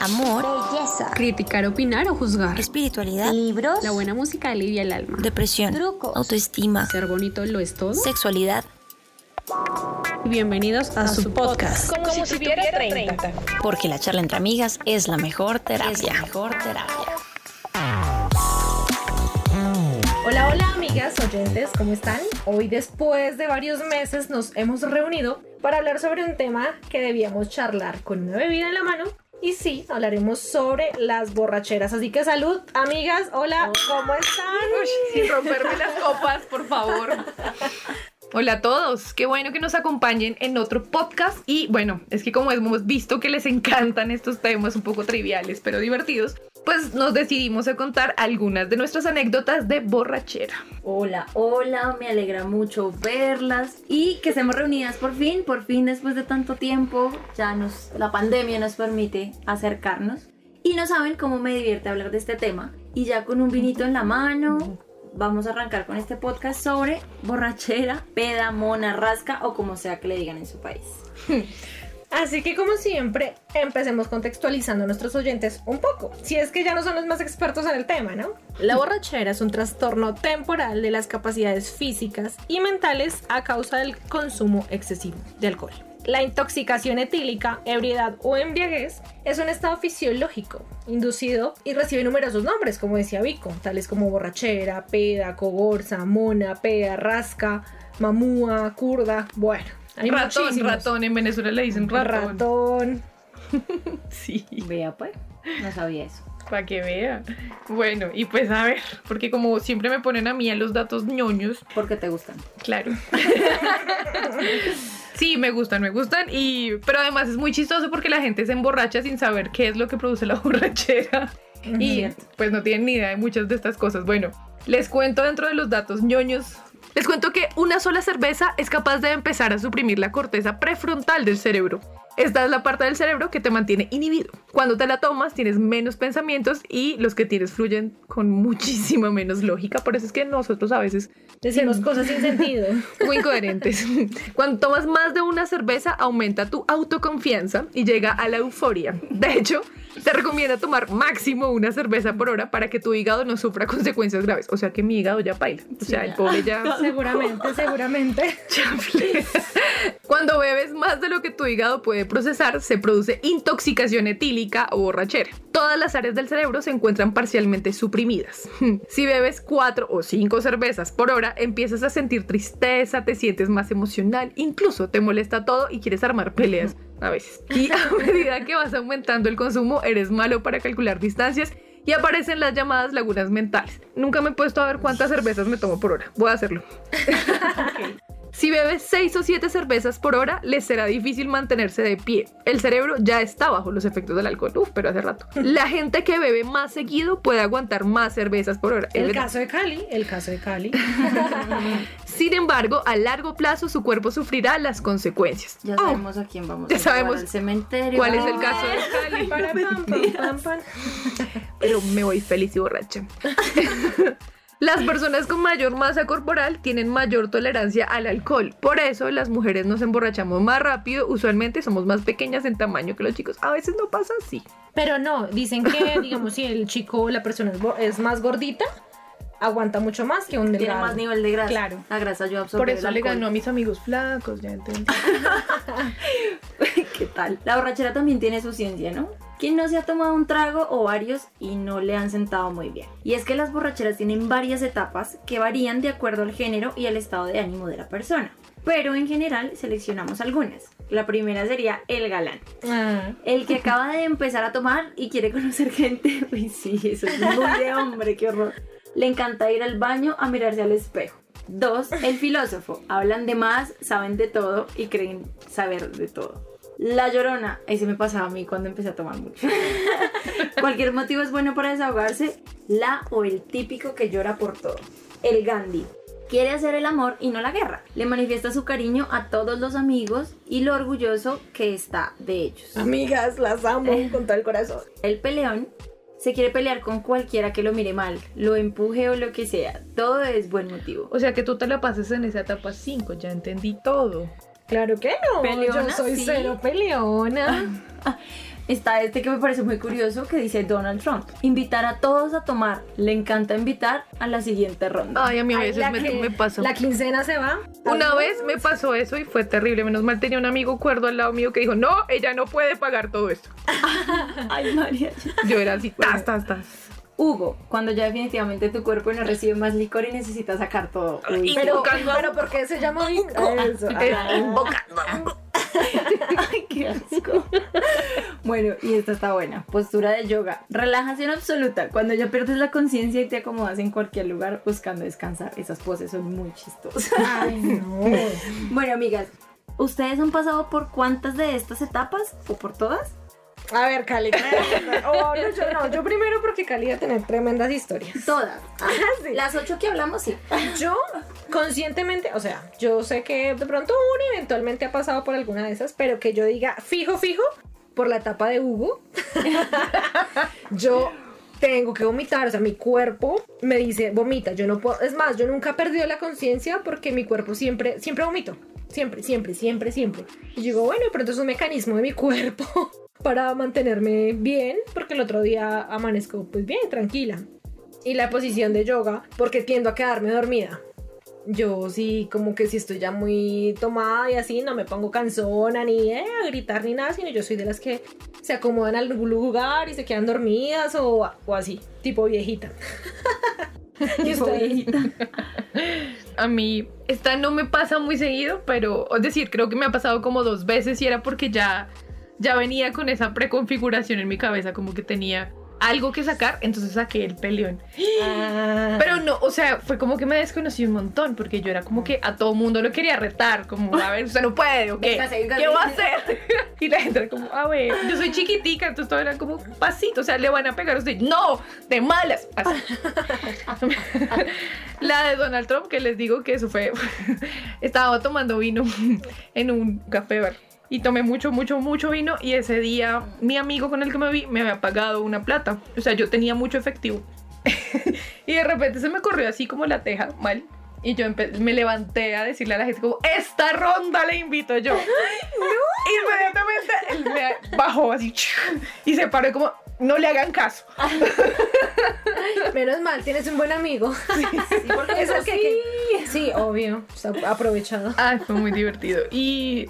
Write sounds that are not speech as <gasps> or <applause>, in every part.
amor, belleza, criticar, opinar o juzgar, espiritualidad, libros, la buena música alivia el alma, depresión, trucos, autoestima, ser bonito lo es todo, sexualidad. Bienvenidos a, su podcast. Como, si, tuviera 30. Porque la charla entre amigas es la mejor terapia. mejor terapia. Hola, hola amigas oyentes, ¿cómo están? Hoy después de varios meses nos hemos reunido para hablar sobre un tema que debíamos charlar con una bebida en la mano. Y sí, hablaremos sobre las borracheras. Así que salud, amigas. Hola, ¿cómo están? sin romperme las copas, por favor. Hola a todos, qué bueno que nos acompañen en otro podcast y bueno, es que como hemos visto que les encantan estos temas un poco triviales pero divertidos, pues nos decidimos a contar algunas de nuestras anécdotas de borrachera. Hola, hola, me alegra mucho verlas y que estemos reunidas por fin, por fin después de tanto tiempo, ya nos, la pandemia nos permite acercarnos y no saben cómo me divierte hablar de este tema y ya con un vinito en la mano, vamos a arrancar con este podcast sobre borrachera, peda, mona, rasca o como sea que le digan en su país. <laughs> Así que como siempre, empecemos contextualizando a nuestros oyentes un poco, si es que ya no son los más expertos en el tema, ¿no? La borrachera es un trastorno temporal de las capacidades físicas y mentales a causa del consumo excesivo de alcohol. La intoxicación etílica, ebriedad o embriaguez es un estado fisiológico inducido y recibe numerosos nombres, como decía Vico, tales como borrachera, peda, cogorza, mona, peda, rasca, mamúa, curda, bueno. Hay ratón, muchísimos. ratón, en Venezuela le dicen ratón. Ratón. <laughs> Sí, Vea pues, no sabía eso. para que vea. Bueno, y pues a ver, porque como siempre me ponen a mí a los datos ñoños, Porque te gustan. Claro. <laughs> Sí, me gustan, me gustan. Y, pero además es muy chistoso porque la gente se emborracha sin saber qué es lo que produce la <laughs> borrachera. Y pues no tienen ni idea de muchas de estas cosas. Bueno, les cuento dentro de los datos ñoños. Les cuento que una sola cerveza es capaz de empezar a suprimir la corteza prefrontal del cerebro. Esta es la parte del cerebro que te mantiene inhibido. Cuando te la tomas tienes menos pensamientos y los que tienes fluyen con muchísima menos lógica. Por eso es que nosotros a veces Decimos cosas sin sentido. <laughs> muy incoherentes. Cuando tomas más de una cerveza, aumenta tu autoconfianza y llega a la euforia. De hecho, te recomienda tomar máximo una cerveza por hora para que tu hígado no sufra consecuencias graves. O sea que mi hígado ya baila. O sea, el pobre ya. <laughs> seguramente, <laughs> seguramente. Cuando bebes más de lo que tu hígado puede procesar, se produce intoxicación etílica o borrachera. Todas las áreas del cerebro se encuentran parcialmente suprimidas. <laughs> Si bebes cuatro o cinco cervezas por hora, empiezas a sentir tristeza, te sientes más emocional, incluso te molesta todo y quieres armar peleas a veces. <laughs> Y a medida que vas aumentando el consumo, eres malo para calcular distancias y aparecen las llamadas lagunas mentales. Nunca me he puesto a ver cuántas cervezas me tomo por hora. Voy a hacerlo. <laughs> Si bebes 6 o 7 cervezas por hora, les será difícil mantenerse de pie. El cerebro ya está bajo los efectos del alcohol. Uf, pero hace rato. <laughs> La gente que bebe más seguido puede aguantar más cervezas por hora. El caso de Cali, el caso de Cali. <laughs> Sin embargo, a largo plazo su cuerpo sufrirá las consecuencias. Ya Oh, sabemos a quién vamos ya a sabemos al cementerio. ¿Cuál es el caso de <laughs> Cali? Para, pam, pam, pam, pam. pero me voy feliz y borracha. Las personas con mayor masa corporal tienen mayor tolerancia al alcohol. Por eso las mujeres nos emborrachamos más rápido. Usualmente somos más pequeñas en tamaño que los chicos. A veces no pasa así. Pero no, dicen que, <laughs> digamos, si el chico o la persona es, más gordita, aguanta mucho más que un Tiene delgado. más nivel de grasa. Claro. La grasa yo absorbo Por eso el le ganó a mis amigos flacos, ya entendí. <laughs> ¿Qué tal? La borrachera también tiene su ciencia, ¿no? ¿Quién no se ha tomado un trago o varios y no le han sentado muy bien? Y es que las borracheras tienen varias etapas que varían de acuerdo al género y al estado de ánimo de la persona. Pero en general seleccionamos algunas. La primera sería el galán. Ah, El que acaba de empezar a tomar y quiere conocer gente. <laughs> Uy, sí, eso es muy de hombre, qué horror. Le encanta ir al baño a mirarse al espejo. Dos, el filósofo. Hablan de más, saben de todo y creen saber de todo. La llorona. Ahí se me pasaba a mí cuando empecé a tomar mucho. <laughs> Cualquier motivo es bueno para desahogarse. La o el típico que llora por todo. El Gandhi. Quiere hacer el amor y no la guerra. Le manifiesta su cariño a todos los amigos y lo orgulloso que está de ellos. amigas, las amo con todo el corazón. El peleón se quiere pelear con cualquiera que lo mire mal, lo empuje o lo que sea. Todo es buen motivo. O sea que tú te la pases en esa etapa 5, ya entendí todo. Claro que no. Peleona, Yo soy sí. cero peleona. Está este que me parece muy curioso que dice Donald Trump. Invitar a todos a tomar. Le encanta invitar a la siguiente ronda. Ay, a mí a veces la me, que- me pasó. La quincena se va. Una vez me pasó eso y fue terrible. Menos mal tenía un amigo cuerdo al lado mío que dijo, no, ella no puede pagar todo esto. <laughs> Ay, María. Yo era así, tas, tas, tas. Hugo, cuando ya definitivamente tu cuerpo no recibe más licor y necesitas sacar todo. Uy, Pero, pero ¿por qué se llama Eso. Ah. invocando a Hugo. Ay, qué asco. Bueno, y esta está buena. Postura de yoga. Relajación absoluta. Cuando ya pierdes la conciencia y te acomodas en cualquier lugar buscando descansar. Esas poses son muy chistosas. Ay, no. <laughs> Bueno, amigas, ¿ustedes han pasado por cuántas de estas etapas? ¿O por todas? A ver, Cali. <laughs> Oh, no, yo no. Yo primero porque Cali va a tener tremendas historias. Todas. sí. Las ocho que hablamos, sí. Yo conscientemente, o sea, yo sé que de pronto uno eventualmente ha pasado por alguna de esas, pero que yo diga fijo, fijo, por la etapa de Hugo, <laughs> yo tengo que vomitar, o sea, mi cuerpo me dice vomita, yo no puedo, es más, yo nunca he perdido la conciencia porque mi cuerpo siempre, siempre vomito, siempre, siempre, siempre, siempre. Y yo digo, bueno, pronto es un mecanismo de mi cuerpo para mantenerme bien, porque el otro día amanezco pues bien, tranquila. Y la posición de yoga, porque tiendo a quedarme dormida. Yo sí, como que si estoy ya muy tomada y así, no me pongo cansona ni eh, a gritar ni nada, sino yo soy de las que se acomodan al lugar y se quedan dormidas o, o así, tipo viejita. <laughs> y Tipo viejita. A mí, esta no me pasa muy seguido, pero, es decir, creo que me ha pasado como dos veces y era porque ya, ya venía con esa preconfiguración en mi cabeza, como que tenía algo que sacar, entonces saqué el peleón. Ah, Pero no, o sea, fue como que me desconocí un montón, porque yo era como que a todo mundo lo quería retar, como, a ver, usted no puede, ¿o qué? Véngase, véngase. ¿Qué va a hacer? <laughs> Y la gente era como, a ver, yo soy chiquitica, entonces todo era como pasito, o sea, le van a pegar a usted. No, de malas. Así. <laughs> La de Donald Trump, que les digo que eso fue, <laughs> estaba tomando vino en un café bar. Y tomé mucho, mucho, mucho vino y ese día mi amigo con el que me vi me había pagado una plata. O sea, yo tenía mucho efectivo. <laughs> y de repente se me corrió así como la teja, mal. Y yo me levanté a decirle a la gente como, esta ronda le invito yo. Inmediatamente él me bajó así y se paró como, no le hagan caso. <laughs> menos mal, tienes un buen amigo. porque Es que- que- sí, obvio, está aprovechado. Ay, fue muy divertido. Y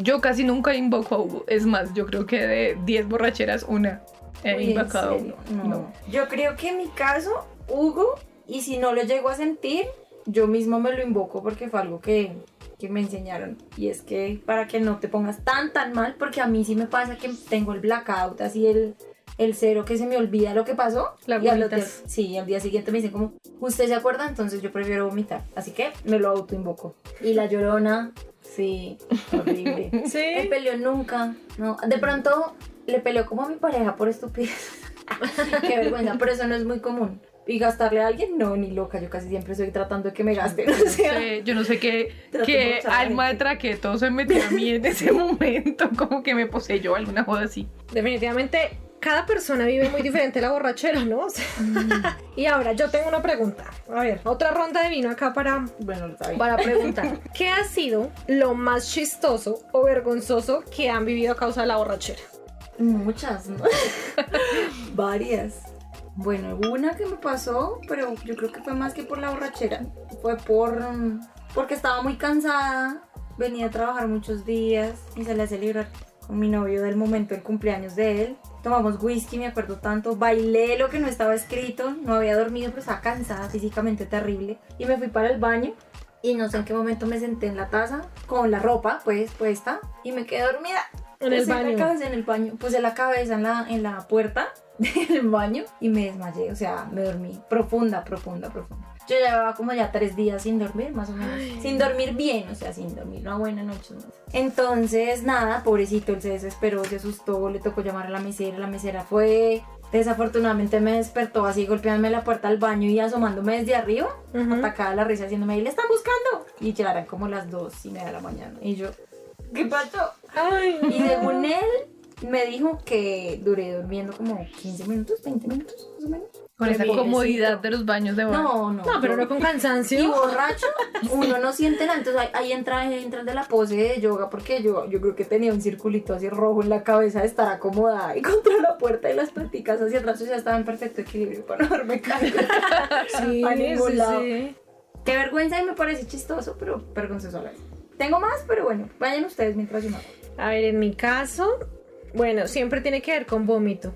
yo casi nunca invoco a Hugo. Es más, yo creo que de 10 borracheras, una he Uy, ¿en invocado a? Hugo. No. No. Yo creo que en mi caso, Hugo, y si no lo llego a sentir, yo mismo me lo invoco porque fue algo que, que me enseñaron. Y es que para que no te pongas tan, tan mal, porque a mí sí me pasa que tengo el blackout, así el, el cero, que se me olvida lo que pasó. La y al Sí, al día siguiente me dicen como, ¿usted se acuerda? Entonces yo prefiero vomitar. Así que me lo autoinvoco. Y la llorona, sí, <laughs> horrible. El Sí. peleó nunca, no. De pronto le peleó como a mi pareja por estupidez. <laughs> Qué vergüenza, pero eso no es muy común. Y gastarle a alguien, no, ni loca. Yo casi siempre estoy tratando de que me gasten. O No sea, sé, yo no sé qué, qué alma de traqueto se metió a mí en ese <laughs> momento, como que me poseyó alguna joda así. Definitivamente, cada persona vive muy diferente la borrachera, ¿no? <laughs> O sea, y ahora yo tengo una pregunta. A ver, otra ronda de vino acá para, bueno, para preguntar. <laughs> ¿Qué ha sido lo más chistoso o vergonzoso que han vivido a causa de la borrachera? Muchas, ¿no? <laughs> Varias. Bueno, una que me pasó, pero yo creo que fue más que por la borrachera. Fue por porque estaba muy cansada, venía a trabajar muchos días y salí a celebrar con mi novio del momento el cumpleaños de él. Tomamos whisky, me acuerdo tanto, bailé lo que no estaba escrito, no había dormido, pero estaba cansada, físicamente terrible. Y me fui para el baño y no sé en qué momento me senté en la taza con la ropa pues puesta y me quedé dormida. En el Puse baño. La cabeza en el baño. Puse la cabeza en la, en la puerta <laughs> del baño y me desmayé. O sea, me dormí. Profunda, profunda, profunda. Yo llevaba como ya tres días sin dormir, más o menos. Sin dormir bien, o sea, sin dormir una buena noche. más. Entonces, nada, pobrecito, él se desesperó, se asustó, le tocó llamar a la mesera, la mesera fue. Desafortunadamente me despertó así golpeándome la puerta del baño y asomándome desde arriba, Ujú. atacada la risa, haciéndome le están buscando. Y ya eran como las dos y media de la mañana. Y yo, ¿qué pasó? Ay, Y según él, me dijo que duré durmiendo como 15 minutos, 20 minutos, más o menos. Con esa Pobrecito. comodidad de los baños de bar. No, no. No, pero no con Y cansancio. borracho, <laughs> uno no siente nada. Entonces ahí, ahí entra, de la pose de yoga, porque yo, yo creo que tenía un circulito así rojo en la cabeza de estar acomodada y <laughs> contra la puerta y las paticas hacia atrás. O sea, estaba en perfecto equilibrio para no darme caído. <laughs> Sí, a ningún sí, lado. sí. Qué vergüenza y me parece chistoso, pero vergonzoso a la vez. Tengo más, pero bueno, vayan ustedes mientras yo me hago. A ver, en mi caso, bueno, siempre tiene que ver con vómito.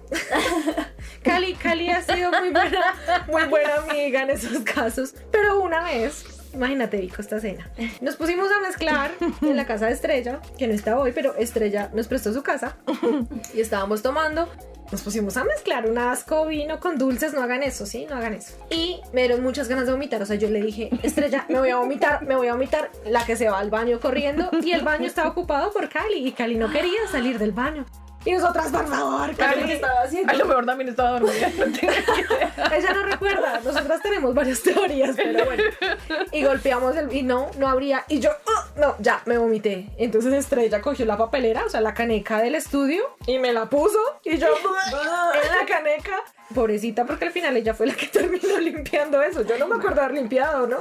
<laughs> Cali, Cali ha sido muy buena, muy buena amiga en esos casos. Pero una vez, imagínate, Vico, esta cena. Nos pusimos a mezclar en la casa de Estrella, que no está hoy, pero Estrella nos prestó su casa. Y estábamos tomando. Nos pusimos a mezclar un asco vino con dulces, no hagan eso, ¿sí? No hagan eso. Y me dieron muchas ganas de vomitar, o sea, yo le dije, Estrella, me voy a vomitar, me voy a vomitar, la que se va al baño corriendo, y el baño estaba ocupado por Cali, y Cali no quería salir del baño. Y nosotras, por favor, Claro, ¿qué Cali. estaba haciendo? A lo mejor también estaba dormida. no tengo idea. Ella no recuerda, nosotras tenemos varias teorías, pero bueno. Y golpeamos el, y no, no habría, y yo, "Ugh", no, ya, me vomité. Entonces Estrella cogió la papelera, o sea, la caneca del estudio, y me la puso, y yo, en la caneca. Pobrecita, porque al final ella fue la que terminó <laughs> limpiando eso. Yo no me acuerdo haber limpiado, ¿no?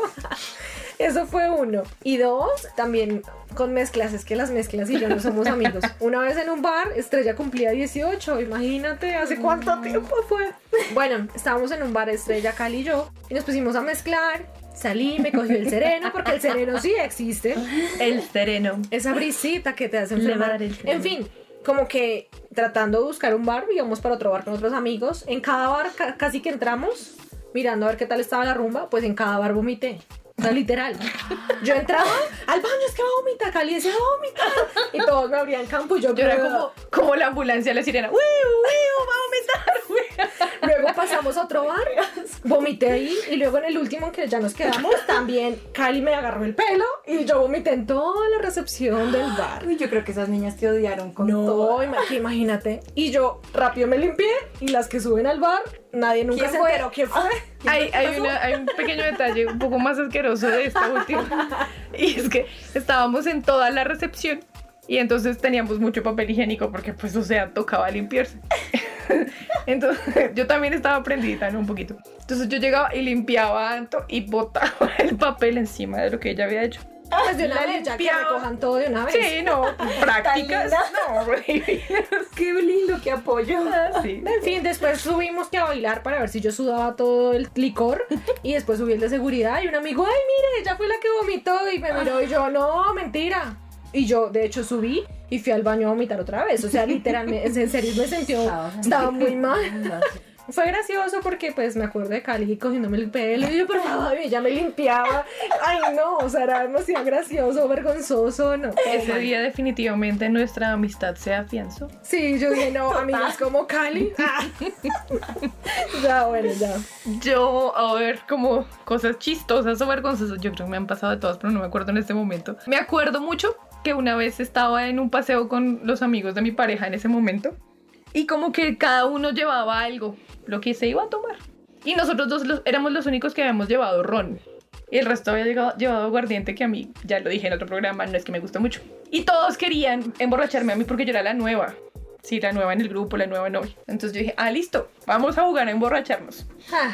Eso fue uno. Y dos, también con mezclas. Es que las mezclas y yo no somos amigos. <laughs> Una vez en un bar, Estrella cumplía 18. Imagínate, ¿hace cuánto tiempo fue? Bueno, estábamos en un bar, Estrella, Cali y yo, y nos pusimos a mezclar. Salí, me cogió el sereno, porque el sereno sí existe. El sereno. Esa brisita que te hace enfermar. En fin, como que tratando de buscar un bar, íbamos para otro bar con otros amigos. En cada bar ca- casi que entramos, mirando a ver qué tal estaba la rumba, pues en cada bar vomité. O sea, literal. Yo entraba al baño, es que va a vomitar, Cali decía, va a vomitar. Y todos me abrían campo y yo, Yo era como, como la ambulancia, la sirena. ¡Wiu, wiu! ¡Va a vomitar! <laughs> Luego pasamos a otro bar, vomité ahí y luego en el último en que ya nos quedamos, también Cali me agarró el pelo y yo vomité en toda la recepción del bar. Uy, yo creo que esas niñas te odiaron con No, todo. que imagínate. Y yo rápido me limpié y las que suben al bar, nadie nunca ¿Quién se fue? enteró quién fue. <laughs> Hay, hay, una- hay un pequeño detalle un poco más asqueroso de esta última. <laughs> Y es que estábamos en toda la recepción y entonces teníamos mucho papel higiénico porque pues o sea, tocaba limpiarse. <laughs> Entonces yo también estaba prendida, ¿no? Un poquito. Entonces yo llegaba y limpiaba y botaba el papel encima de lo que ella había hecho. Pues de una vez, ya que recojan todo de una vez. Sí, no, prácticas. No, Qué qué apoyo. sí. <laughs> En fin, después subimos que a bailar para ver si yo sudaba todo el licor. Y después subí el de seguridad y un amigo, ay, mire, ella fue la que vomitó. Y me miró y yo, no, mentira. Y yo, de hecho, subí y fui al baño a vomitar otra vez. O sea, literalmente, en serio, me sentí, estaba muy mal. <laughs> Fue gracioso porque pues me acuerdo de Cali cogiéndome el pelo y yo, por favor, y ella me limpiaba. Ay, no, o sea, era demasiado gracioso, vergonzoso, no. Ese día definitivamente nuestra amistad se afianzó. Sí, yo dije, no, amigas como Cali. <laughs> Ah. ya, bueno, ya. Yo, a ver, como cosas chistosas o vergonzosas, yo creo que me han pasado de todas, pero no me acuerdo en este momento. Me acuerdo mucho que una vez estaba en un paseo con los amigos de mi pareja en ese momento y como que cada uno llevaba algo, lo que se iba a tomar. Y nosotros dos los- éramos los únicos que habíamos llevado ron. Y el resto había llegado- llevado aguardiente que a mí, ya lo dije en otro programa, no es que me gusta mucho. Y todos querían emborracharme a mí porque yo era la nueva. Sí, la nueva en el grupo, la nueva novia. Entonces yo dije, ah, listo, vamos a jugar a emborracharnos. Ah,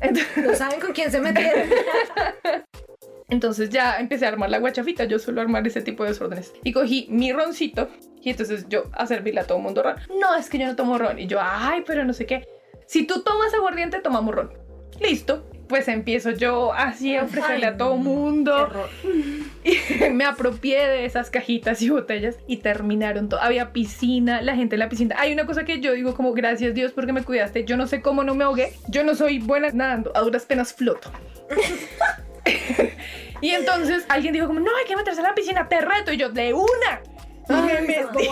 Entonces, no saben con quién se metieron. <laughs> entonces ya empecé a armar la guachafita, yo suelo armar ese tipo de desórdenes. Y cogí mi roncito y entonces yo a servirle a todo mundo ron. No, es que yo no tomo ron. Y yo, ay, pero no sé qué. Si tú tomas aguardiente, tomamos ron. Listo. Pues empiezo yo así a ofrecerle a todo mundo. <laughs> Y me apropié de esas cajitas y botellas y terminaron todo. Había piscina, la gente en la piscina. Hay una cosa que yo digo como gracias Dios porque me cuidaste. Yo no sé cómo no me ahogué. Yo no soy buena nadando. A duras penas floto. <laughs> y entonces alguien dijo como no hay que meterse a la piscina, te reto. Y yo de una. Me metí.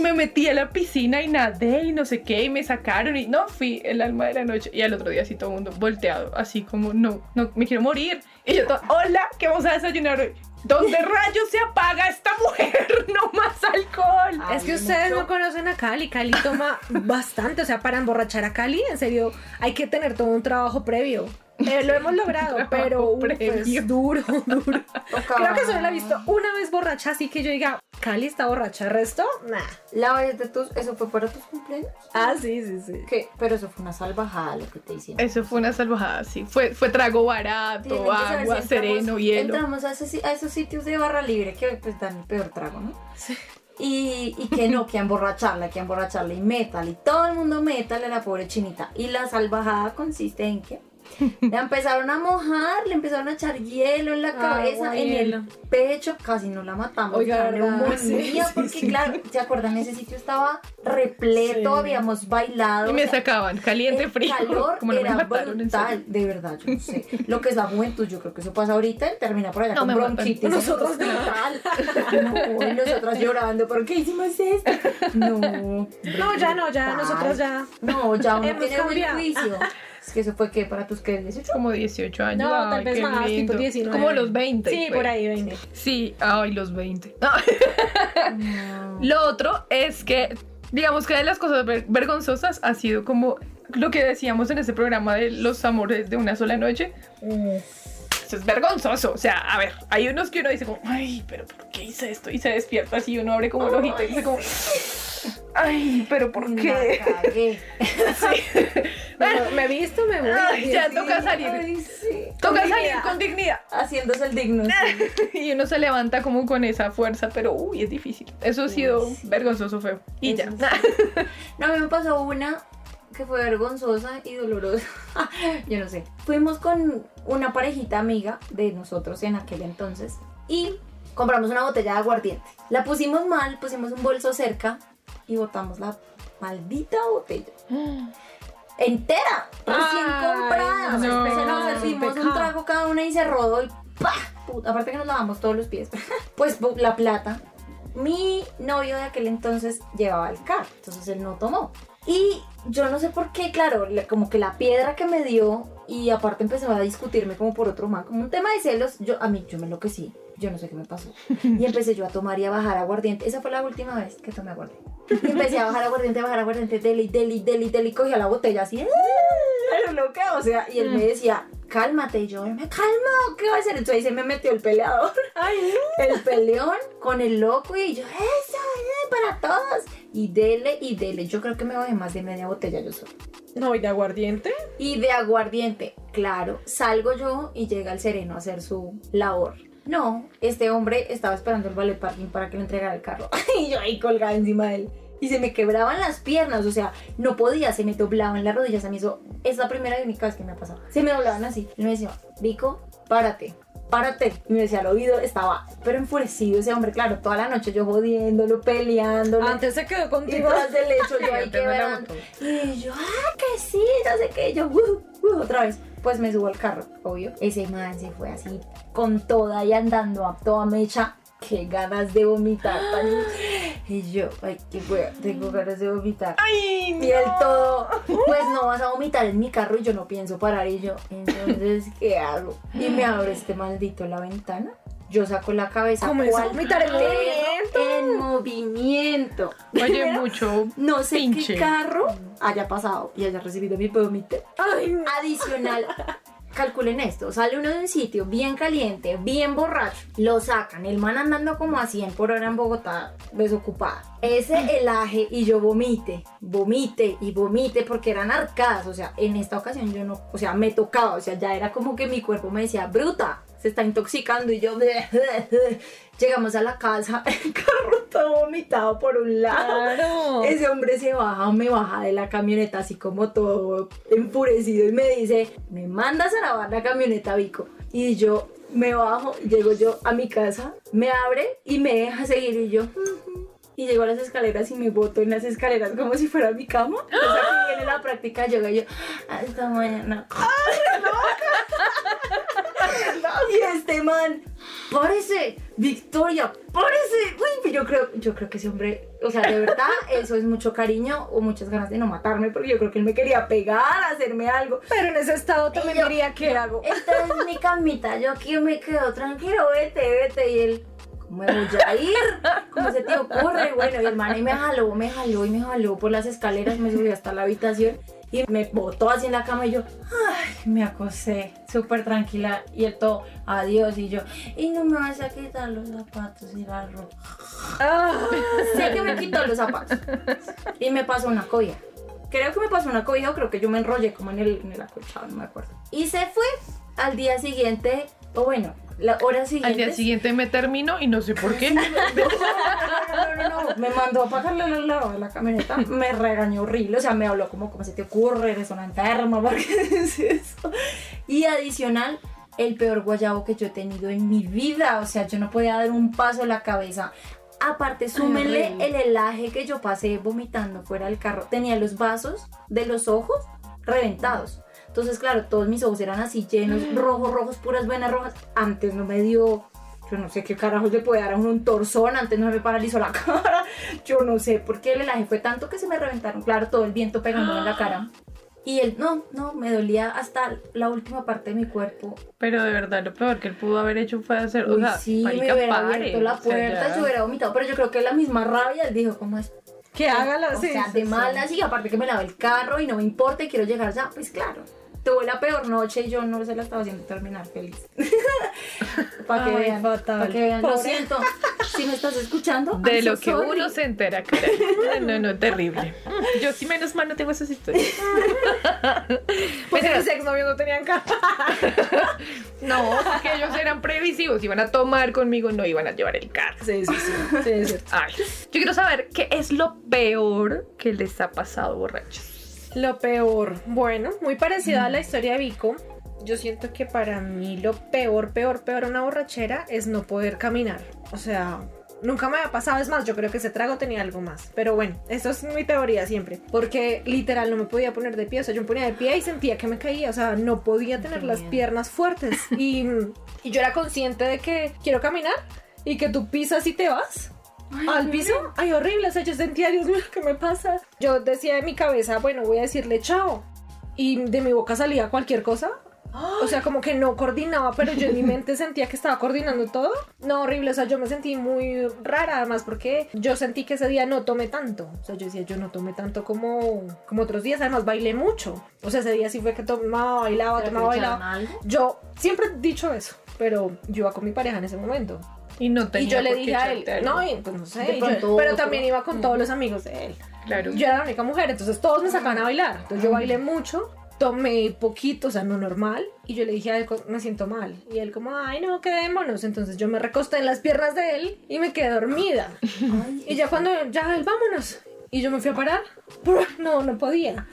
me metí a la piscina y nadé y no sé qué y me sacaron y no fui el alma de la noche y al otro día así todo el mundo volteado así como no no me quiero morir y yo todo, hola qué vamos a desayunar hoy ¿Dónde <laughs> rayos se apaga esta mujer? <laughs> No más alcohol. Es que ustedes no conocen a Cali. Cali toma bastante. O sea, para emborrachar a Cali, en serio, hay que tener todo un trabajo previo. Eh, lo hemos <laughs> logrado, pero uf, es duro, duro. <laughs> Creo que solo la he visto una vez borracha, así que yo diga, Cali está borracha, ¿el resto? Nah. La vez de tus, ¿eso fue para tus cumpleaños? Ah, sí, sí, sí. ¿Qué? Pero eso fue una salvajada lo que te hicieron. Eso fue una salvajada, sí. Fue, fue trago barato, agua, si sereno, entramos- hielo. Entramos a esos, a esos sitios de barra libre que pues dan el peor trago, ¿no? Y, y que no, que emborracharla, que emborracharla y metal, y todo el mundo metal a la pobre chinita. Y la salvajada consiste en que la empezaron a mojar, le empezaron a echar hielo en la Agua, cabeza, en hielo. el pecho, casi no la matamos. Oiga, la Sí, sí, porque sí. claro, ¿se acuerdan? Ese sitio estaba repleto, Sí. habíamos bailado. Y me sacaban caliente, el frío. calor <laughs> Como no me era mataron, serio. brutal, de verdad, yo no sé. Lo que es la juventud, yo creo que eso pasa ahorita y termina por allá No con me bronquitis. Nosotros no. y nosotras llorando, ¿por qué hicimos esto? No. No, ya no, ya, nosotras ya. No, ya uno tiene buen juicio. Es que eso fue que para tus que 18. Como 18 años. No, ay, tal vez más, lindo. tipo 19. Como los 20. Sí, pues. por ahí, 20. Sí, ay, los 20. <laughs> Lo otro es que, digamos que de las cosas ver- vergonzosas ha sido como lo que decíamos en ese programa de los amores de una sola noche. Eso es vergonzoso. O sea, a ver, hay unos que uno dice como, ay, pero ¿por qué hice esto? Y se despierta así, uno abre como el ojito y dice como, ay, pero ¿por La qué? cagué. <laughs> Me he visto, me voy. Ay, ya toca salir. Ay, sí. Toca Con salir dignidad. con dignidad. Haciéndose el digno. <laughs> Y uno se levanta como con esa fuerza, pero uy, es difícil. Eso ha sido sí. vergonzoso, feo. Y ya. <laughs> No, a mí me pasó una que fue vergonzosa y dolorosa. <laughs> Yo no sé. Fuimos con una parejita amiga de nosotros en aquel entonces y compramos una botella de aguardiente. La pusimos mal, pusimos un bolso cerca y botamos la maldita botella. <gasps> <gasps> <gasps> Entera, recién Ay, comprada. no, Se nos qué servimos un trago cada una y se rodó y ¡pah! Puta, aparte que nos lavamos todos los pies. <laughs> pues la plata. Mi novio de aquel entonces llevaba el carro, entonces él no tomó. Y yo no sé por qué, claro, como que la piedra que me dio y aparte empezó a discutirme como por otro man, como un tema de celos, yo a mí yo me enloquecí, yo no sé qué me pasó. Y empecé yo a tomar y a bajar aguardiente. Esa fue la última vez que tomé aguardiente. Y empecé a bajar aguardiente, a bajar aguardiente, deli, deli, deli, deli, cogía la botella así, ¡ah! Loca, o sea, y él me decía, cálmate, y yo, me calmo, ¿qué va a hacer? Entonces ahí se me metió el peleador el peleón con el loco y yo, eso, para todos. Y dele y dele. Yo creo que me bajé más de media botella yo solo. No, ¿y de aguardiente? Y de aguardiente, claro, salgo yo y llega el sereno a hacer su labor. No, este hombre estaba esperando el ballet parking para que le entregara el carro. <laughs> y yo ahí colgada encima de él. Y se me quebraban las piernas, o sea, no podía, se me doblaban las rodillas. A mí eso es la primera y única vez que me ha pasado. Se me doblaban así. Y me decía, Vico, párate, párate. Y me decía al oído, estaba pero enfurecido ese hombre, claro, toda la noche yo jodiéndolo, peleándolo. Antes se quedó Y contigo. tras del hecho yo <laughs> ahí quebrando. Y yo, ah, que sí, no sé qué. Y yo, "Uh, uh", otra vez. Pues me subo al carro, obvio. Ese man se fue así con toda y andando a toda mecha. Qué ganas de vomitar. tan- Y yo, ay, qué wea, tengo ganas de vomitar. ¡Ay! Y él todo, pues no vas a vomitar en mi carro y yo no pienso parar. Y yo, entonces, ¿qué hago? Y me abre este maldito la ventana. Yo saco la cabeza. Comienza a ¿cuál vomitar en perro movimiento? En movimiento. Oye, mucho. No sé Pinche. qué carro haya pasado y haya recibido mi vómito. No. Adicional, <laughs> calculen esto, sale uno de un sitio bien caliente, bien borracho, lo sacan, el man andando como a 100 por hora en Bogotá, desocupada. Ese helaje y yo vomite, vomite y vomite porque eran arcadas, o sea, en esta ocasión yo no, o sea, me tocaba, o sea, ya era como que mi cuerpo me decía, bruta, se está intoxicando y yo <laughs> llegamos a la casa, <laughs> el carro todo vomitado por un lado. Claro. Ese hombre se baja, me baja de la camioneta así como todo enfurecido y me dice, me mandas a lavar la camioneta, Vico. Y yo me bajo, llego yo a mi casa, me abre y me deja seguir y yo... Y llego a las escaleras y me boto en las escaleras como si fuera mi cama. O sea, que viene la práctica yoga y yo, hasta mañana. <laughs> <laughs> y este man, parece, Victoria, parece. Uy, pues yo creo, yo creo que ese hombre, o sea, de verdad, <laughs> eso es mucho cariño o muchas ganas de no matarme, porque yo creo que él me quería pegar, hacerme algo. Pero en ese estado también Y yo- diría, ¿qué hago? Esta es mi camita, yo aquí me quedo tranquilo, vete, vete. Y él, ¿cómo me voy a ir? ¿Cómo se te ocurre? Bueno, y el man ahí me jaló, me jaló y me jaló por las escaleras, me subió hasta la habitación. Y me botó así en la cama y yo, ay, me acosé, súper tranquila. Y él todo, adiós. Y yo, y no me vas a quitar los zapatos y la ropa. sé que me quitó los zapatos. Y me pasó una cobija. Creo que me pasó una cobija o creo que yo me enrollé como en el, en el acolchado, no me acuerdo. Y se fue al día siguiente, o bueno, la hora siguiente. Al día siguiente me terminó y no sé por qué. <laughs> No, me mandó a pagarle al lado de la camioneta, me regañó horrible, o sea, me habló como, ¿cómo se te ocurre? Eres una enferma, ¿por qué dices eso? Y adicional, el peor guayabo que yo he tenido en mi vida, o sea, yo no podía dar un paso a la cabeza. Aparte, súmenle el helaje que yo pasé vomitando fuera del carro. Tenía los vasos de los ojos reventados. Entonces, claro, todos mis ojos eran así llenos, rojos, rojos, puras venas rojas. Antes no me dio, yo no sé qué carajos le puede dar a uno un torzón, antes no me paralizó la <laughs> cara. Yo no sé por qué el helaje fue tanto que se me reventaron, claro, todo el viento pegándome en la cara. Y él, no, no, me dolía hasta la última parte de mi cuerpo. Pero de verdad, lo peor que él pudo haber hecho fue hacer. o Uy, sea, sí, marica, me hubiera pare, abierto la o sea, puerta, yo hubiera vomitado. Pero yo creo que la misma rabia, él dijo, ¿cómo es? Que hágala, O sí. sea, sí, de sí. malas y aparte que me lave el carro y no me importa y quiero llegar ya, pues claro. Tuve la peor noche y yo no se la estaba haciendo terminar feliz. <laughs> para que vean, para que vean. Lo siento. Si me estás escuchando, De I'm so lo que sorry. uno se entera, caray. <laughs> No, no, terrible. Yo sí menos mal no tengo esas historias. <laughs> Porque mis exnovios no tenían cara. No, porque ellos eran previsivos, iban a tomar conmigo, no iban a llevar el carro. Sí, sí, sí. Sí, es cierto. Ay, yo quiero saber qué es lo peor que les ha pasado borrachos. Lo peor. Bueno, muy parecida a la historia de Vico. Yo siento que para mí lo peor, peor, peor una borrachera es no poder caminar. O sea, nunca me ha pasado. Es más, yo creo que ese trago tenía algo más. Pero bueno, eso es mi teoría siempre. Porque literal no me podía poner de pie. O sea, yo me ponía de pie y sentía que me caía. O sea, no podía tener las piernas fuertes. <laughs> Y, y yo era consciente de que quiero caminar y que tú pisas y te vas al piso. Ay, horrible. O sea, yo sentía, Dios mío, ¿qué me pasa? Yo decía en mi cabeza, bueno, voy a decirle chao. Y de mi boca salía cualquier cosa. O sea, como que no coordinaba, pero yo en mi <laughs> mente sentía que estaba coordinando todo. No, horrible. O sea, yo me sentí muy rara, además, porque yo sentí que ese día no tomé tanto. O sea, yo decía, yo no tomé tanto como, como otros días. Además, bailé mucho. O sea, ese día sí fue que tomaba, bailaba, ¿Pero tomaba, bailaba. Yo siempre he dicho eso, pero yo iba con mi pareja en ese momento. Y no tenía Y yo le por qué dije a él, no, y pues no sé, De yo- pronto pero otro. también iba con todos los amigos de él. Claro. Yo era la única mujer, entonces todos me sacaban a bailar. Entonces yo bailé mucho, tomé poquito, o sea, no normal, y yo le dije a él, me siento mal. Y él como, ay, no, quedémonos. Entonces yo me recosté en las piernas de él y me quedé dormida. <laughs> Y ya cuando, ya, él, vámonos. Y yo me fui a parar, <laughs> no, no podía.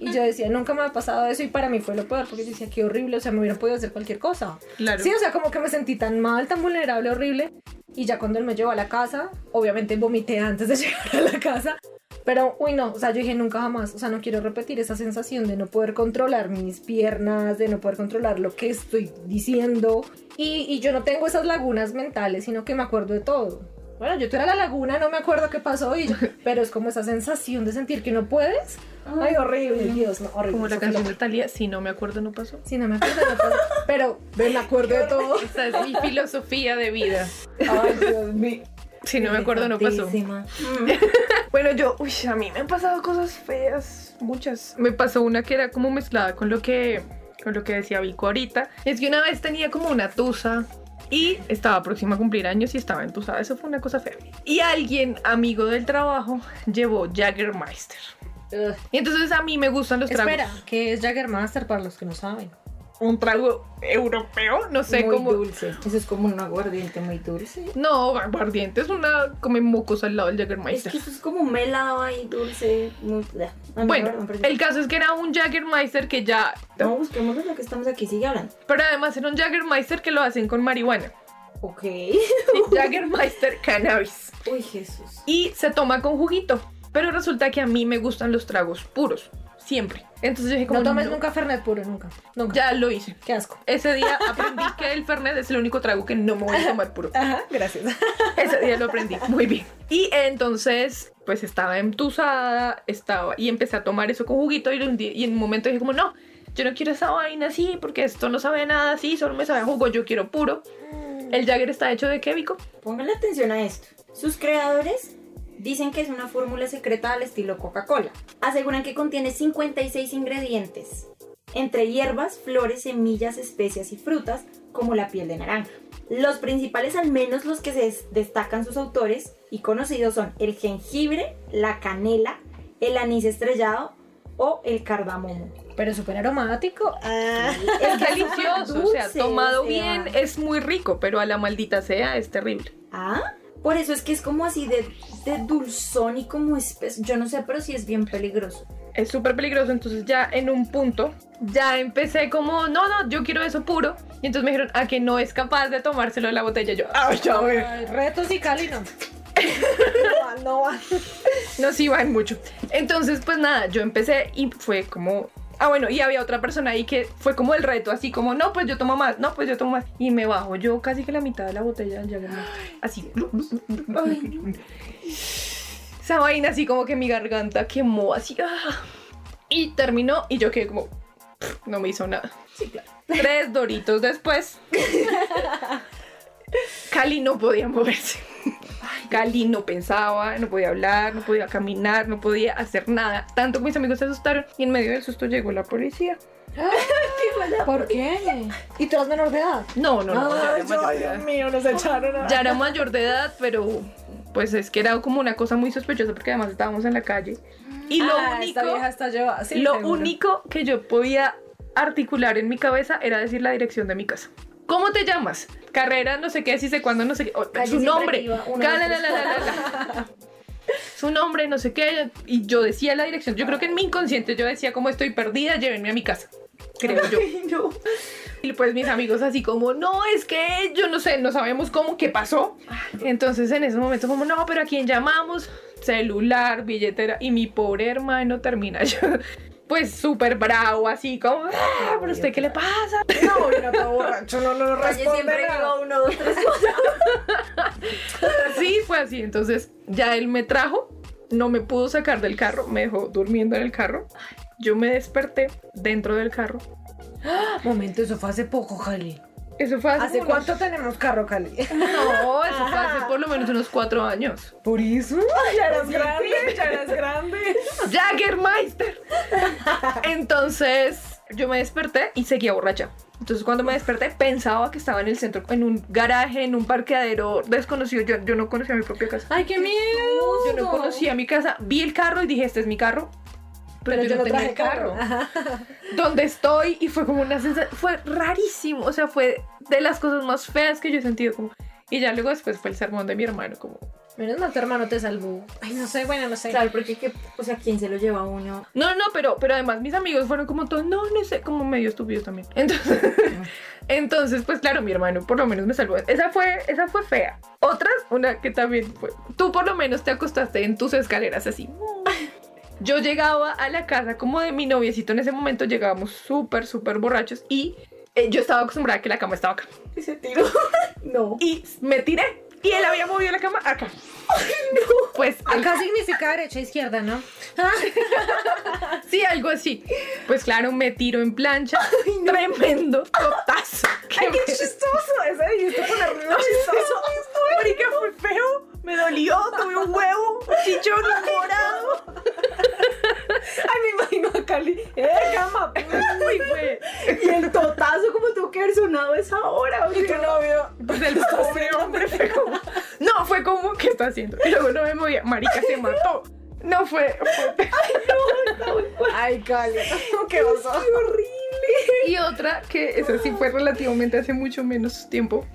Y yo decía, nunca me ha pasado eso y para mí fue lo peor porque yo decía, qué horrible, o sea, me hubiera podido hacer cualquier cosa. Claro. Sí, o sea, como que me sentí tan mal, tan vulnerable, horrible. Y ya cuando él me llevó a la casa, obviamente vomité antes de <laughs> llegar a la casa. Pero, uy, no, o sea, yo dije nunca jamás, o sea, no quiero repetir esa sensación de no poder controlar mis piernas, de no poder controlar lo que estoy diciendo. Y, y yo no tengo esas lagunas mentales, sino que me acuerdo de todo. Bueno, yo era la laguna, no me acuerdo qué pasó, y yo- <laughs> pero es como esa sensación de sentir que no puedes. Ay, horrible, Dios, no, horrible. Como la canción de Talía, si no me acuerdo, no pasó. Sí, no me acuerdo, no pasó. Pero me acuerdo de todo. <laughs> Esa es mi filosofía de vida. Ay, Dios mío. Si no me acuerdo, no pasó. <laughs> Bueno, yo, uy, a mí me han pasado cosas feas, muchas. Me pasó una que era como mezclada con lo que, con lo que decía Vico ahorita. Es que una vez tenía como una tusa y estaba próxima a cumplir años y estaba entusada. Eso fue una cosa fea. Y alguien, amigo del trabajo, llevó Jaggermeister. Ugh. Y entonces a mí me gustan los tragos. Espera, ¿qué es Jaggermaster para los que no saben? Un trago europeo, no sé muy cómo. dulce. Eso es como un aguardiente muy dulce. No, aguardiente es una. Come mocos al lado del Es Jaggermeister. que eso es como un melado ahí dulce. Muy... Ah, no, Bueno, perdón, perdón. el caso es que era un Jaggermeister que ya. No, busquemos lo que estamos aquí, sigue hablando. Pero además era un Jaggermeister que lo hacen con marihuana. Ok. <laughs> Jaggermeister Cannabis. Uy, Jesús. Y se toma con juguito. Pero resulta que a mí me gustan los tragos puros. Siempre. Entonces yo dije como No tomes no, nunca Fernet puro, nunca. Nunca. Ya lo hice. Qué asco. Ese día <laughs> aprendí que el Fernet es el único trago que no me voy a tomar puro. Ajá, gracias. <laughs> Ese día lo aprendí. Muy bien. Y entonces, pues estaba entusada, estaba y empecé a tomar eso con juguito y, un día- y en un momento dije como, no, yo no quiero esa vaina así porque esto no sabe nada así, solo me sabe a jugo, yo quiero puro. El Jagger está hecho de qué, Vico? Pónganle atención a esto. Sus creadores Dicen que es una fórmula secreta al estilo Coca-Cola. Aseguran que contiene 56 ingredientes, entre hierbas, flores, semillas, especias y frutas, como la piel de naranja. Los principales, al menos los que se des- destacan sus autores y conocidos, son el jengibre, la canela, el anís estrellado o el cardamomo. Pero súper aromático. Ah. Es <laughs> delicioso, o sea, dulce, tomado o sea. bien es muy rico, pero a la maldita sea es terrible. Ah, por eso es que es como así de, de dulzón y como espeso. Yo no sé, pero sí es bien peligroso. Es súper peligroso, entonces ya en un punto ya empecé como, no, no, yo quiero eso puro. Y entonces me dijeron, a que no es capaz de tomárselo de la botella. Yo, ah, ya. Ay, retos y Cali no. <laughs> No va, no va. No, sí, van mucho. Entonces, pues nada, yo empecé y fue como. Ah, bueno, y había otra persona ahí que fue como el reto, así como, no, pues yo tomo más, no, pues yo tomo más. Y me bajo yo casi que la mitad de la botella del Jägermeister. Así. Esa vaina así como que mi garganta quemó, así. ah. Y terminó y yo quedé como. No me hizo nada. Tres doritos después. <laughs> Cali no podía moverse. Cali no pensaba, no podía hablar, no podía caminar, no podía hacer nada. Tanto que mis amigos se asustaron y en medio del susto llegó la policía. <gasps> ¿Por qué? ¿Y tú eras menor de edad? No, no, no. ya Ay, era mayor de Dios mío, nos echaron. a- Ya era mayor de edad, pero pues es que era como una cosa muy sospechosa porque además estábamos en la calle. Y lo Ah, único, Esta vieja. Sí, lo seguro. único que yo podía articular en mi cabeza era decir la dirección de mi casa. ¿Cómo te llamas? Carrera, no sé qué, si sé cuándo, no sé qué. oh, su nombre. siempre iba, una, Ca- dos, la, la, la, la, la, la. Su nombre, no sé qué. Y yo decía la dirección. Yo creo que en mi inconsciente yo decía como estoy perdida, llévenme a mi casa. Creo yo. Y pues mis amigos así como, no, es que yo no sé, no sabemos cómo, qué pasó. Entonces en ese momento como, no, pero ¿a quién llamamos? Celular, billetera. Y mi pobre hermano termina <laughs> yo, pues súper bravo, así como, ah, pero usted qué le pasa? <laughs> No, mira, todo borracho, no, no, no responde siempre nada. uno, dos, tres, Sí, fue así. Entonces ya él me trajo, no me pudo sacar del carro, me dejó durmiendo en el carro. Yo me desperté dentro del carro. Momento, eso fue hace poco, Cali. Eso fue hace, ¿Hace unos- cuánto tenemos carro, Cali? <laughs> No, eso fue hace por lo menos unos cuatro años. ¿Por eso? Ya eras grande, ya eras grande. <laughs> Jaggermeister. Entonces yo me desperté y seguía borracha. Entonces cuando me desperté pensaba que estaba en el centro, en un garaje, en un parqueadero desconocido. Yo, yo no conocía mi propia casa. Ay, qué miedo. Yo no conocía mi casa. Vi el carro y dije, este es mi carro. Pero yo no tenía traje el carro. <laughs> Donde estoy y fue como una sensación, fue rarísimo. O sea, fue de las cosas más feas que yo he sentido. Como, y ya luego después fue el sermón de mi hermano, como, Menos mal tu hermano te salvó. Ay, no sé, bueno, no sé. Claro, porque, que, o sea, ¿quién se lo lleva a uno? No, no, pero, pero además mis amigos fueron como todos, no, no sé, como medio estúpidos también. <laughs> Entonces, <laughs> entonces, pues claro, mi hermano por lo menos me salvó. Esa fue, esa fue fea. Otra, una que también fue, tú por lo menos te acostaste en tus escaleras así. Yo llegaba a la casa como de mi noviecito en ese momento, llegábamos súper, súper borrachos y eh, yo estaba acostumbrada a que la cama estaba acá. Y se tiró. <laughs> no. Y me tiré y él había movido la cama acá. Pues el <laughs> Acá significa derecha izquierda, ¿no? <laughs> Sí, algo así. Pues claro, me tiro en plancha. Tremendo totazo. Ay, qué chistoso. Ese dijiste ponerle lo chistoso. Marica, fue feo. Me dolió, tuve un huevo, un chichón morado. Ay, me imagino a Cali. ¡Eh, cama! Uy, fue. Y el totazo, como tuvo que haber sonado esa hora. o Y tu novio. Pues el pobre hombre fue como. No, fue como, ¿qué está haciendo? Y luego no me movía. Marica se mató. No fue. fue- <laughs> Ay, Cali. <laughs> ¿Qué pasó? Y otra que esa sí fue relativamente hace mucho menos tiempo.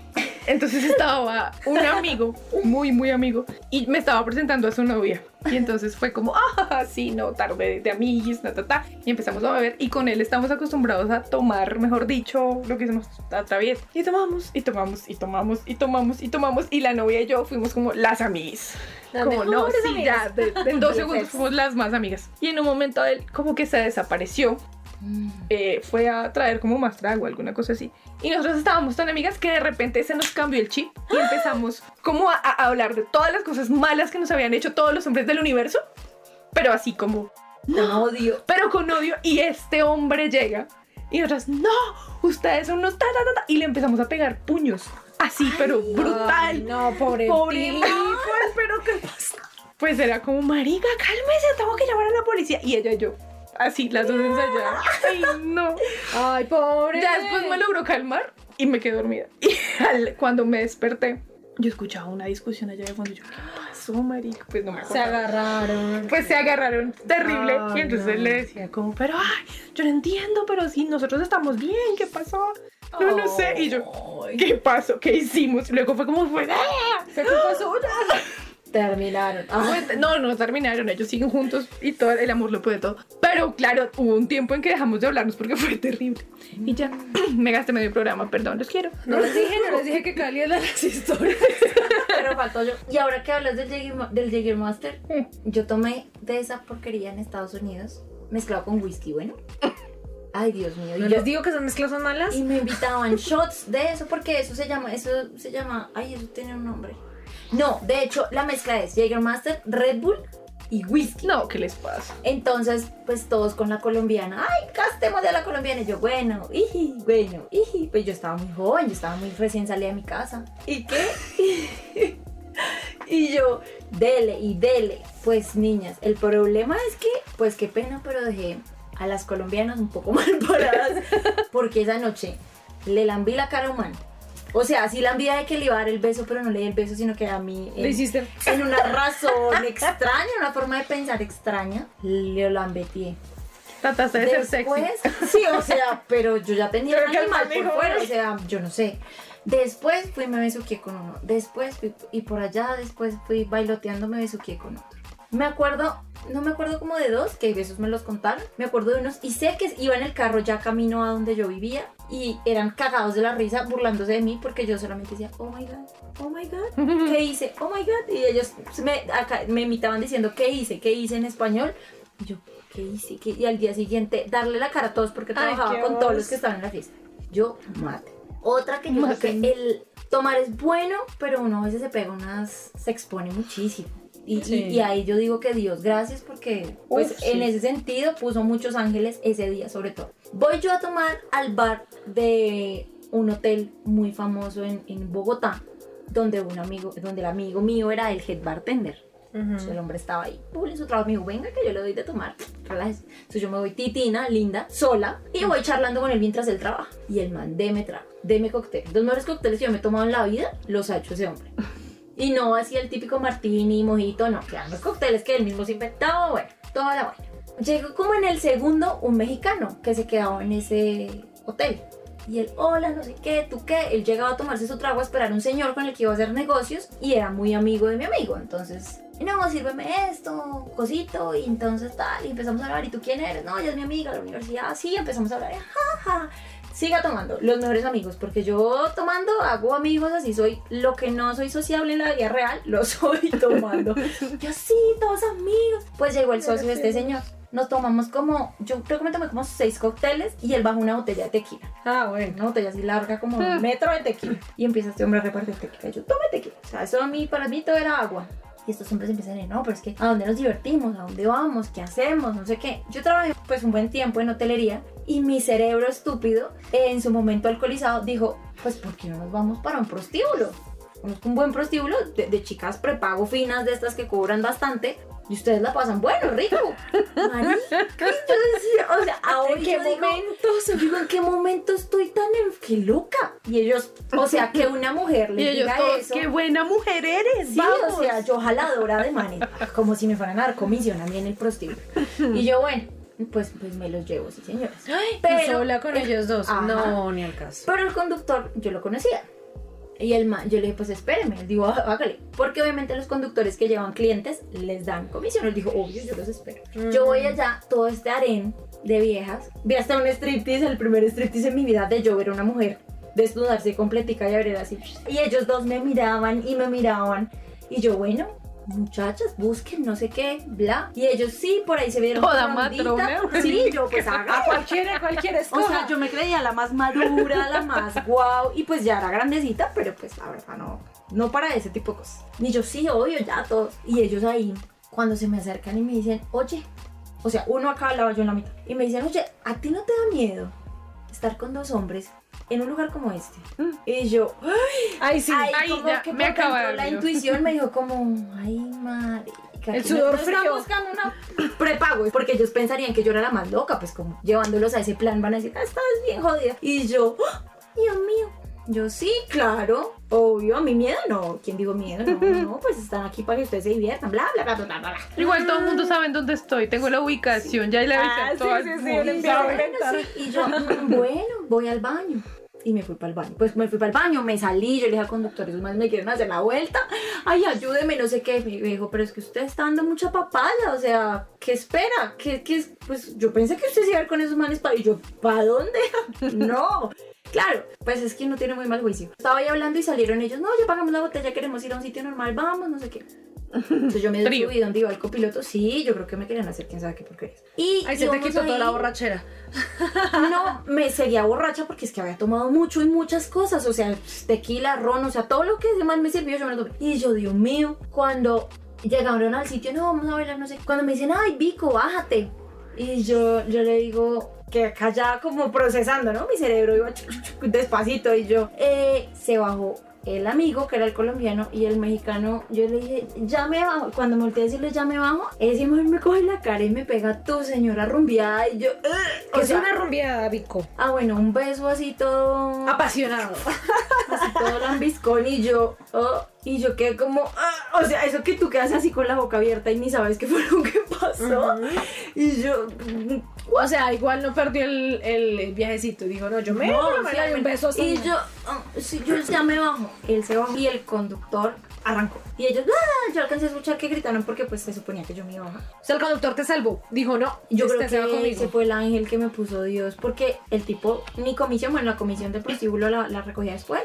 Entonces estaba un amigo, muy, muy amigo, y me estaba presentando a su novia. Y entonces fue como, ah, sí, no, tarde de amiguis, ta, ta, ta. Y empezamos a beber. Y con él estamos acostumbrados a tomar, mejor dicho, lo que hicimos a través. Y tomamos, y tomamos, y tomamos, y tomamos, y tomamos. Y la novia y yo fuimos como las amiguis. Como no, sí, amigas. ya, de- de- en dos <laughs> segundos fuimos las más amigas. Y en un momento él como que se desapareció eh, fue a traer como más trago, alguna cosa así. Y nosotros estábamos tan amigas que de repente se nos cambió el chip y empezamos como a, a hablar de todas las cosas malas que nos habían hecho todos los hombres del universo, pero así como, Con odio. pero con odio. Y este hombre llega y nosotras, no, ustedes son unos ta, ta, ta, ta", y le empezamos a pegar puños, así, pero brutal. Ay, no, pobre. Pobre tipo, pero ¿qué pasa? pues era como, marica, cálmese, tengo que llamar a la policía. Y ella y yo, así, las dos ensayadas. Ay, no. Ay, pobre. Ya después me logró calmar y me quedé dormida. Y al- cuando me desperté, yo escuchaba una discusión allá de fondo. y Yo, ¿qué pasó, marica? Pues no me Se acordaba. agarraron. Pues se agarraron terrible. Ay, y entonces no. le decía como, pero ay, yo no entiendo, pero sí, nosotros estamos bien, ¿qué pasó? No, no sé. Y yo, ¿qué pasó? ¿Qué hicimos? Luego fue como, fue, ¡ah! ¿Qué culpa suya? Terminaron. Ay, Pues, no, no terminaron, ellos siguen juntos y todo el amor lo puede todo. Pero claro, hubo un tiempo en que dejamos de hablarnos porque <laughs> fue terrible. Y ya, <clears throat> me gasté medio programa, perdón, los quiero. no les dije, no les dije que Cali las historias. <laughs> Pero faltó yo. Y ahora que hablas del Jäger, del Jägermeister, yo tomé de esa porquería en Estados Unidos, mezclado con whisky, bueno. Ay, Dios mío. No Y, yo- les digo que esas mezclas son malas. y me invitaban shots de eso porque eso se llama, eso se llama, ay, eso tiene un nombre. No, de hecho, la mezcla es Jägermeister, Red Bull y whisky. No, ¿qué les pasa? Entonces, pues todos con la colombiana, ay, gastemos de la colombiana. Y yo, bueno, iji, bueno, iji. Pues yo estaba muy joven, yo estaba muy recién salida de mi casa. ¿Y qué? <laughs> y yo, dele y dele. Pues niñas, el problema es que, pues qué pena, pero dejé a las colombianas un poco <laughs> mal paradas. Porque esa noche le lambí la cara a un man. O sea, sí lambí de que le iba a dar el beso, pero no le di el beso, sino que a mí... Le hiciste. En una razón extraña, una forma de pensar extraña, le lambeteé. Trataste de ser sexy. Después, sí, o sea, pero yo ya tenía Pero un animal por fuera, o sea, yo no sé. Después fui y me besuqué con uno. Después fui, y por allá después fui bailoteando, me besuqué con otro. Me acuerdo, no me acuerdo como de dos, que besos me los contaron. Me acuerdo de unos, y sé que iba en el carro ya camino a donde yo vivía, y eran cagados de la risa, burlándose de mí, porque yo solamente decía, oh my god, oh my god, <laughs> ¿qué hice? Oh my god, y ellos me, acá, me imitaban diciendo, ¿qué hice? ¿Qué hice en español? Y yo, ¿qué hice? ¿Qué-?" Y al día siguiente, darle la cara a todos porque Ay, trabajaba con todos los que estaban en la fiesta. Yo, mate. Otra que yo creo que el tomar es bueno, pero uno a veces se pega unas, se expone muchísimo. Y, y- Sí. y ahí yo digo que Dios, gracias porque pues Uf, en sí. ese sentido puso muchos ángeles ese día sobre todo. Voy yo a tomar al bar de un hotel muy famoso en, en Bogotá, donde un amigo, donde el amigo mío era el head bartender. Entonces, el hombre estaba ahí, en su trabajo, me dijo, venga que yo le doy de tomar. Entonces yo me voy titina, linda, sola, y voy charlando con él mientras él trabaja. Y el man, deme trago, deme cóctel. Los mejores cócteles que yo me he tomado en la vida, los ha hecho ese hombre. Y no así el típico martini, mojito, no, que eran los cócteles que él mismo se inventaba, bueno, toda la buena. Llegó como en el segundo un mexicano que se quedaba en ese hotel. Y él, hola, no sé qué, tú qué. Él llegaba a tomarse su trago a esperar a un señor con el que iba a hacer negocios y era muy amigo de mi amigo. Entonces, no, sírveme esto, cosito. Y entonces tal, y empezamos a hablar. ¿Y tú quién eres? No, ella es mi amiga de la universidad. Sí, empezamos a hablar. y, Ja, ja. Siga tomando, los mejores amigos, porque yo tomando hago amigos así, soy lo que no soy sociable en la vida real, lo <laughs> soy tomando. Yo sí, todos amigos. Pues llegó el socio de este señor. Nos tomamos como, yo creo que me tomé como seis cócteles y él bajó una botella de tequila. Ah, bueno. Una botella así larga como un metro de tequila. Y empieza este hombre a repartir tequila. Yo, tome tequila. O sea, eso a mí, para mí todo era agua. Y estos hombres empiezan a decir, no, pero es que ¿a dónde nos divertimos? ¿A dónde vamos? ¿Qué hacemos? No sé qué. Yo trabajé pues un buen tiempo en hotelería y mi cerebro estúpido, en su momento alcoholizado, dijo, pues ¿por qué no nos vamos para un prostíbulo? Un buen prostíbulo de, de chicas prepago finas, de estas que cobran bastante. Y ustedes la pasan bueno, rico. Marica, yo decía, o sea, ahora ¿En qué yo digo, momentos? Digo, ¿en qué momento estoy tan en qué loca? Y ellos, o sea, que una mujer Y les ellos diga todos, eso. qué buena mujer eres, Sí, vamos. o sea, yo jaladora de manera, como si me fueran a dar comisión a mí en el prostíbulo. Y yo, bueno, pues, pues me los llevo, sí, señores. Ay, Pero- sola con ellos dos. Ajá. No, ni al caso. Pero el conductor, yo lo conocía. Y el man, yo le dije, pues espéreme, él digo, "Ah, hágale. Porque obviamente los conductores que llevan clientes les dan comisión. Él dijo, obvio, yo los espero. Yo voy allá, todo este harén de viejas. Vi hasta un striptease, el primer striptease en mi vida de yo ver a una mujer desnudarse completica y abrir así. Y ellos dos me miraban y me miraban. Y yo, bueno, muchachas, busquen no sé qué, bla. Y ellos sí, por ahí se vieron. Toda matrona. Sí, yo pues haga. A cualquiera, cualquiera O escoja. sea, yo me creía la más madura, la más guau, y pues ya era grandecita, pero pues la verdad no, no para ese tipo de cosas. Ni yo sí, obvio, ya todos. Y ellos ahí, cuando se me acercan y me dicen, oye, o sea, uno acá hablaba yo en la mitad, y me dicen, oye, ¿a ti no te da miedo estar con dos hombres en un lugar como este? Y yo, Ay, sí. Ahí Ay, como ya, que me acaba la intuición me dijo como, ay, madre. marica. El sudor no están frío. buscando una prepago, porque ellos pensarían que yo era la más loca, pues como llevándolos a ese plan van a decir, ah, estás bien jodida. Y yo, ¡Ah! Dios mío. Yo sí, claro, obvio, a mi miedo no. ¿Quién digo miedo? No, no, pues están aquí para que ustedes se diviertan, bla, bla, bla, bla, bla, bla. Igual todo el mundo sabe en dónde estoy. Tengo la ubicación, ya la avisé Ah, a sí, sí, sí, le sí, y yo, mm, bueno, voy al baño. Y me fui para el baño. Pues me fui para el baño, me salí, yo le dije al conductor, esos más me quieren hacer la vuelta. <laughs> Ay, ayúdeme, no sé qué. Me dijo, pero es que usted está dando mucha papaya, o sea, ¿qué espera? ¿Qué, qué es? Pues yo pensé que usted se iba a ir con esos manes para... Y yo, ¿para dónde? <laughs> no. Claro, pues es que no tiene muy mal juicio. Estaba ahí hablando y salieron ellos, no, ya pagamos la botella, queremos ir a un sitio normal, vamos, no sé qué. Entonces yo me <laughs> subí donde iba el copiloto, sí, yo creo que me querían hacer quién sabe qué porquerías. Y Ahí se te quitó toda ahí. la borrachera. <laughs> No, me seguía borracha porque es que había tomado mucho y muchas cosas, o sea, tequila, ron, o sea, todo lo que man me sirvió, yo me lo tomé. Y yo, Dios mío, cuando llegaron al sitio, no, vamos a bailar, no sé, cuando me dicen, ay, Vico, bájate. Y yo, yo le digo, que acá ya como procesando, ¿no? Mi cerebro iba despacito y yo, eh, se bajó el amigo, que era el colombiano, y el mexicano, yo le dije, ya me bajo. Cuando me volteé a decirle, ya me bajo, ese mujer me coge la cara y me pega tu señora rumbiada y yo, o es sea, una rumbiada, Vico. Ah, bueno, un beso así todo. Apasionado. <laughs> Así todo lambiscón y yo. oh, y yo quedé como. ah, o sea, eso que tú quedas así con la boca abierta y ni sabes qué fue lo que pasó. Y yo. O sea, igual no perdió el, el viajecito. Dijo, no, yo me no, voy a sí, darle un beso así. Y yo. ah, sí, yo ya me bajo. Él se bajó y el conductor arrancó. Y ellos. "Ah", yo alcancé a escuchar que gritaron porque pues se suponía que yo me iba a bajar. O sea, el conductor te salvó. Dijo, no, Yo este creo que ese fue el ángel que me puso Dios, porque el tipo, ni comisión, bueno, la comisión del prostíbulo la, la recogía después,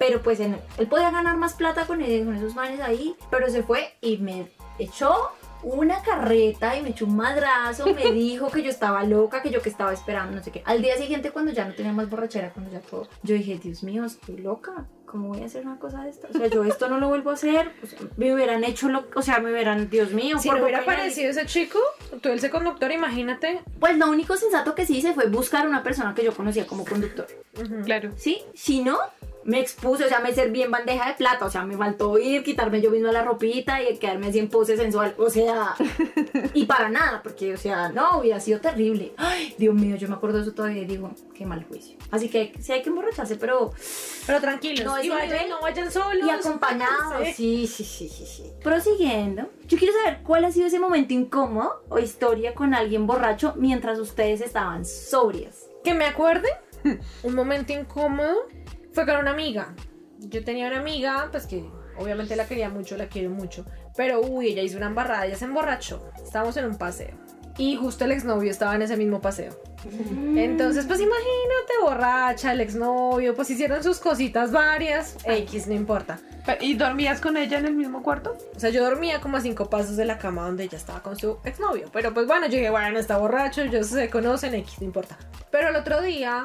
pero pues él podía ganar más plata con, él- con esos manes ahí, pero se fue y me echó una carreta y me echó un madrazo, me <laughs> dijo que yo estaba loca, que yo que estaba esperando, no sé qué. Al día siguiente, cuando ya no tenía más borrachera, cuando ya todo, yo dije, Dios mío, estoy loca. ¿Cómo voy a hacer una cosa de esta? O sea, yo esto no lo vuelvo a hacer. O sea, me hubieran hecho lo... O sea, me hubieran... Dios mío. Si no hubiera aparecido ese chico, tú ese conductor, imagínate. pues lo único sensato que sí hice fue buscar una persona que yo conocía como conductor. Claro. ¿Sí? Si no, me expuse, o sea, me serví en bandeja de plata, o sea, me faltó ir, quitarme yo misma la ropita y quedarme así en pose sensual, o sea, <laughs> y para nada, porque, o sea, no, hubiera sido terrible. Ay, Dios mío, yo me acuerdo de eso todavía y digo, qué mal juicio. Así que sí hay que emborracharse, pero... Pero tranquilos. No, y vayan, nivel- no vayan solos. Y acompañados, Sí. sí, sí, sí, sí, sí. Prosiguiendo, yo quiero saber cuál ha sido ese momento incómodo o historia con alguien borracho mientras ustedes estaban sobrias. Que me acuerde, <laughs> un momento incómodo fue con una amiga. Yo tenía una amiga, pues que obviamente la quería mucho, la quiero mucho. Pero uy, ella hizo una embarrada, ella se emborrachó. Estábamos en un paseo. Y justo el exnovio estaba en ese mismo paseo. Entonces, pues imagínate, borracha, el exnovio, pues hicieron sus cositas varias. X, no importa. ¿Y dormías con ella en el mismo cuarto? O sea, yo dormía como a cinco pasos de la cama donde ella estaba con su exnovio. Pero pues bueno, yo dije, bueno, está borracho, ellos se conocen, X, no importa. Pero el otro día